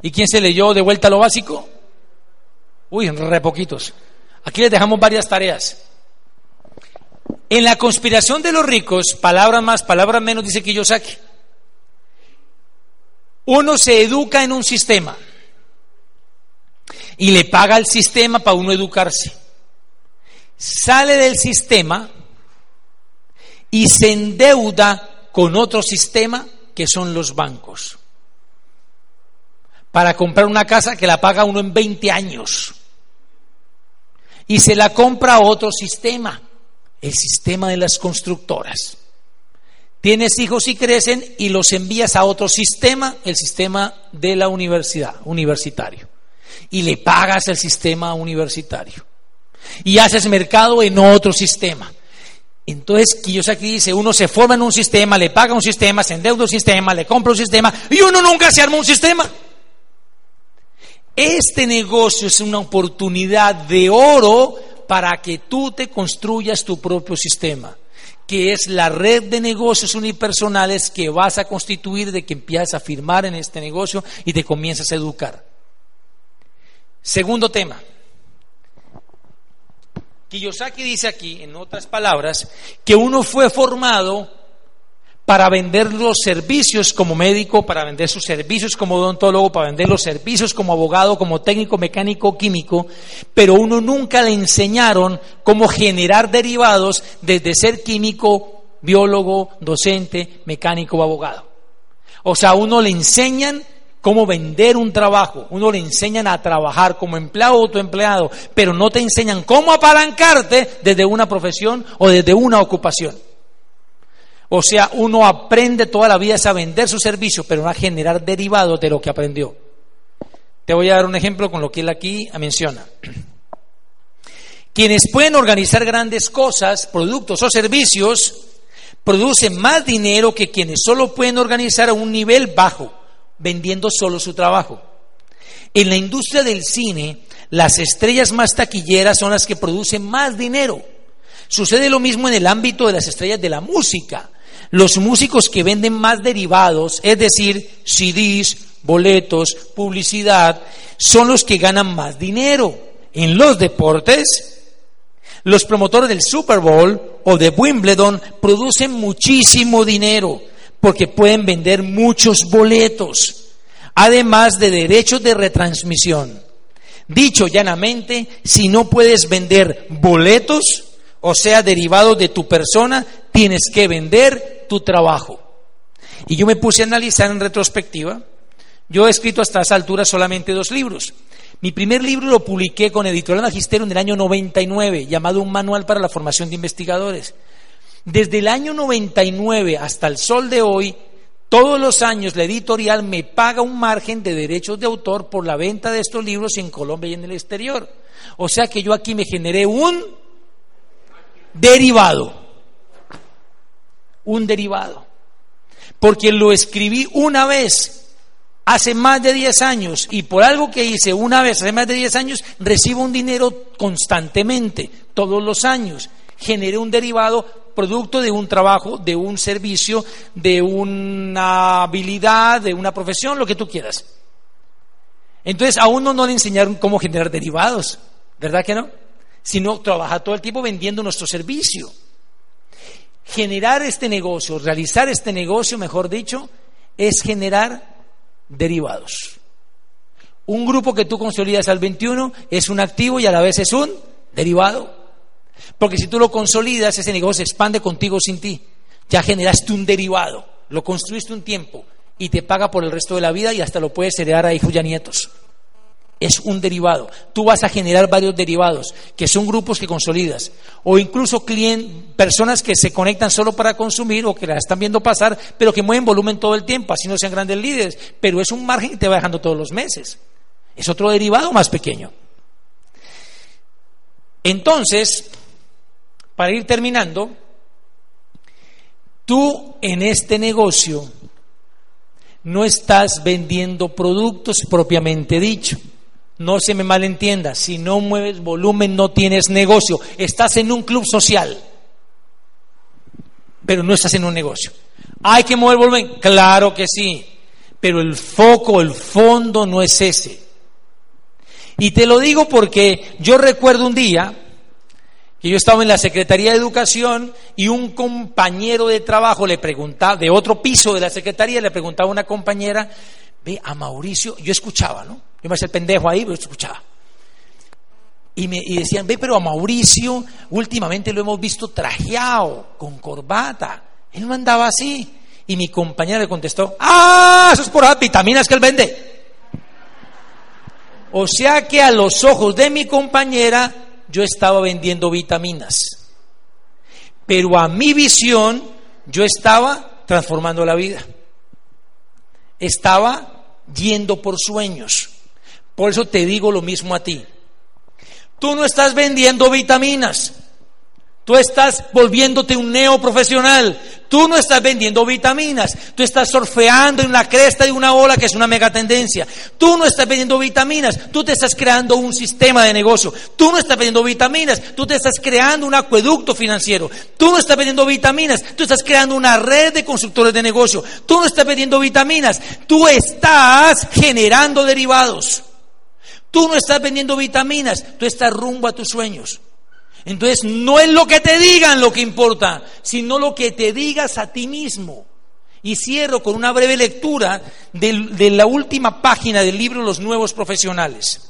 ¿Y quién se leyó De vuelta lo básico? Uy, re poquitos. Aquí les dejamos varias tareas. En la conspiración de los ricos, palabras más, palabras menos, dice Kiyosaki. Uno se educa en un sistema y le paga al sistema para uno educarse. Sale del sistema y se endeuda con otro sistema que son los bancos. Para comprar una casa que la paga uno en 20 años. Y se la compra a otro sistema, el sistema de las constructoras. Tienes hijos y crecen y los envías a otro sistema, el sistema de la universidad, universitario y le pagas el sistema universitario. Y haces mercado en otro sistema. Entonces, aquí dice, uno se forma en un sistema, le paga un sistema, se endeuda un sistema, le compra un sistema y uno nunca se arma un sistema. Este negocio es una oportunidad de oro para que tú te construyas tu propio sistema, que es la red de negocios unipersonales que vas a constituir de que empiezas a firmar en este negocio y te comienzas a educar. Segundo tema. Kiyosaki dice aquí, en otras palabras, que uno fue formado para vender los servicios como médico, para vender sus servicios como odontólogo, para vender los servicios como abogado, como técnico mecánico, químico, pero uno nunca le enseñaron cómo generar derivados desde ser químico, biólogo, docente, mecánico o abogado. O sea, uno le enseñan cómo vender un trabajo. Uno le enseñan a trabajar como empleado o autoempleado, pero no te enseñan cómo apalancarte desde una profesión o desde una ocupación. O sea, uno aprende toda la vida a vender su servicio, pero no a generar derivados de lo que aprendió. Te voy a dar un ejemplo con lo que él aquí menciona. (clears throat) Quienes pueden organizar grandes cosas, productos o servicios, producen más dinero que quienes solo pueden organizar a un nivel bajo vendiendo solo su trabajo. En la industria del cine, las estrellas más taquilleras son las que producen más dinero. Sucede lo mismo en el ámbito de las estrellas de la música. Los músicos que venden más derivados, es decir, CDs, boletos, publicidad, son los que ganan más dinero. En los deportes, los promotores del Super Bowl o de Wimbledon producen muchísimo dinero porque pueden vender muchos boletos, además de derechos de retransmisión. Dicho llanamente, si no puedes vender boletos, o sea, derivados de tu persona, tienes que vender tu trabajo. Y yo me puse a analizar en retrospectiva. Yo he escrito hasta esa altura solamente dos libros. Mi primer libro lo publiqué con Editorial Magisterio en el año 99, llamado Un Manual para la Formación de Investigadores. Desde el año 99 hasta el sol de hoy, todos los años la editorial me paga un margen de derechos de autor por la venta de estos libros en Colombia y en el exterior. O sea que yo aquí me generé un derivado. Un derivado. Porque lo escribí una vez hace más de 10 años y por algo que hice una vez hace más de 10 años recibo un dinero constantemente, todos los años. Generé un derivado producto de un trabajo, de un servicio, de una habilidad, de una profesión, lo que tú quieras. Entonces a uno no le enseñaron cómo generar derivados, ¿verdad que no? Sino trabaja todo el tiempo vendiendo nuestro servicio. Generar este negocio, realizar este negocio, mejor dicho, es generar derivados. Un grupo que tú consolidas al 21 es un activo y a la vez es un derivado. Porque si tú lo consolidas, ese negocio se expande contigo sin ti. Ya generaste un derivado, lo construiste un tiempo y te paga por el resto de la vida y hasta lo puedes heredar a hijos y a nietos. Es un derivado. Tú vas a generar varios derivados, que son grupos que consolidas. O incluso personas que se conectan solo para consumir o que la están viendo pasar, pero que mueven volumen todo el tiempo, así no sean grandes líderes. Pero es un margen que te va dejando todos los meses. Es otro derivado más pequeño. Entonces, para ir terminando, tú en este negocio no estás vendiendo productos propiamente dicho. No se me malentienda, si no mueves volumen no tienes negocio. Estás en un club social, pero no estás en un negocio. ¿Hay que mover volumen? Claro que sí, pero el foco, el fondo no es ese. Y te lo digo porque yo recuerdo un día que yo estaba en la Secretaría de Educación y un compañero de trabajo le preguntaba, de otro piso de la Secretaría, le preguntaba a una compañera, ve a Mauricio, yo escuchaba, ¿no? Yo me hacía el pendejo ahí, pero escuchaba. Y, me, y decían, ve, pero a Mauricio últimamente lo hemos visto trajeado, con corbata. Él no andaba así. Y mi compañera le contestó, ah, eso es por las vitaminas que él vende. O sea que a los ojos de mi compañera yo estaba vendiendo vitaminas. Pero a mi visión yo estaba transformando la vida. Estaba yendo por sueños. Por eso te digo lo mismo a ti. Tú no estás vendiendo vitaminas. Tú estás volviéndote un neoprofesional. Tú no estás vendiendo vitaminas. Tú estás surfeando en la cresta de una ola que es una mega tendencia. Tú no estás vendiendo vitaminas. Tú te estás creando un sistema de negocio. Tú no estás vendiendo vitaminas. Tú te estás creando un acueducto financiero. Tú no estás vendiendo vitaminas. Tú estás creando una red de constructores de negocio. Tú no estás vendiendo vitaminas. Tú estás generando derivados. Tú no estás vendiendo vitaminas. Tú estás rumbo a tus sueños. Entonces no es lo que te digan lo que importa, sino lo que te digas a ti mismo. Y cierro con una breve lectura de, la última página del libro Los Nuevos Profesionales.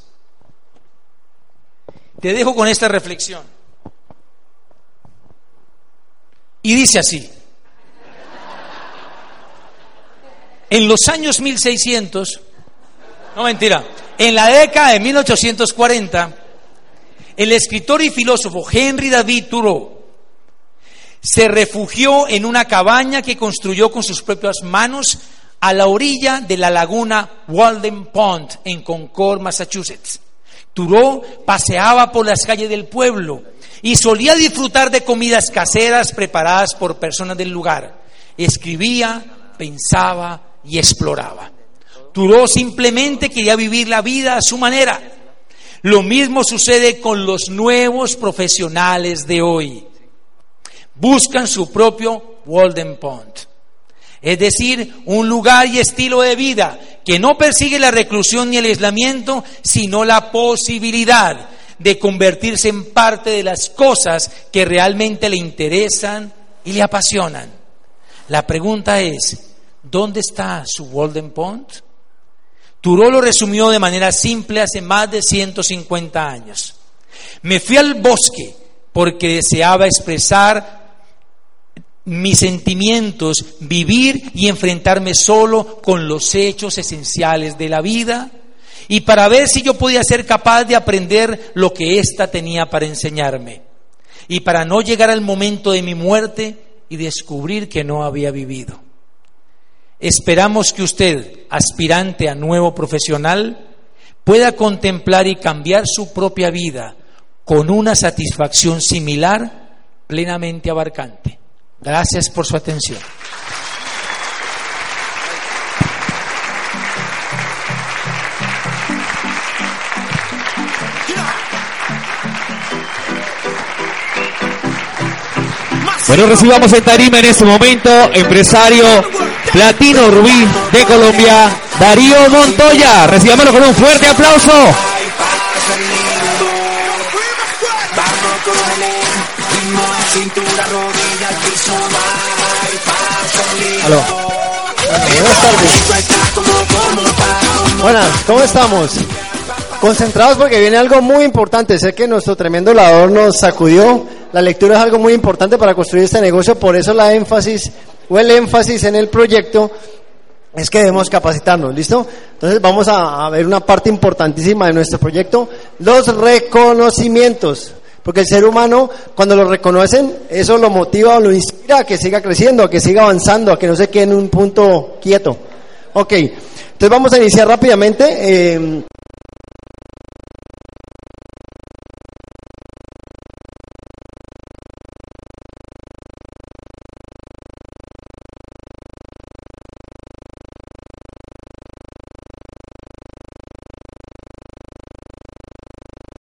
Te dejo con esta reflexión. Y dice así. En los años 1600, no mentira, en la década de 1840, el escritor y filósofo Henry David Thoreau se refugió en una cabaña que construyó con sus propias manos a la orilla de la laguna Walden Pond en Concord, Massachusetts. Thoreau paseaba por las calles del pueblo y solía disfrutar de comidas caseras preparadas por personas del lugar. Escribía, pensaba y exploraba. Thoreau simplemente quería vivir la vida a su manera lo mismo sucede con los nuevos profesionales de hoy. Buscan su propio Walden Pond. Es decir, un lugar y estilo de vida que no persigue la reclusión ni el aislamiento, sino la posibilidad de convertirse en parte de las cosas que realmente le interesan y le apasionan. La pregunta es, ¿dónde está su Walden Pond? Turó lo resumió de manera simple hace más de 150 años. Me fui al bosque porque deseaba expresar mis sentimientos, vivir y enfrentarme solo con los hechos esenciales de la vida y para ver si yo podía ser capaz de aprender lo que ésta tenía para enseñarme y para no llegar al momento de mi muerte y descubrir que no había vivido. Esperamos que usted, aspirante a nuevo profesional, pueda contemplar y cambiar su propia vida con una satisfacción similar, plenamente abarcante. Gracias por su atención. Bueno, recibamos en tarima en este momento, empresario Platino Rubí de Colombia, Darío Montoya. Recibámoslo con un fuerte aplauso. Aló. buenas tardes. Buenas, ¿cómo estamos? Concentrados porque viene algo muy importante. Sé que nuestro tremendo lador nos sacudió. La lectura es algo muy importante para construir este negocio, por eso la énfasis o el énfasis en el proyecto es que debemos capacitarnos, ¿listo? Entonces vamos a, ver una parte importantísima de nuestro proyecto, los reconocimientos. Porque el ser humano, cuando lo reconocen, eso lo motiva o lo inspira a que siga creciendo, a que siga avanzando, a que no se quede en un punto quieto. Ok, entonces vamos a iniciar rápidamente. Eh,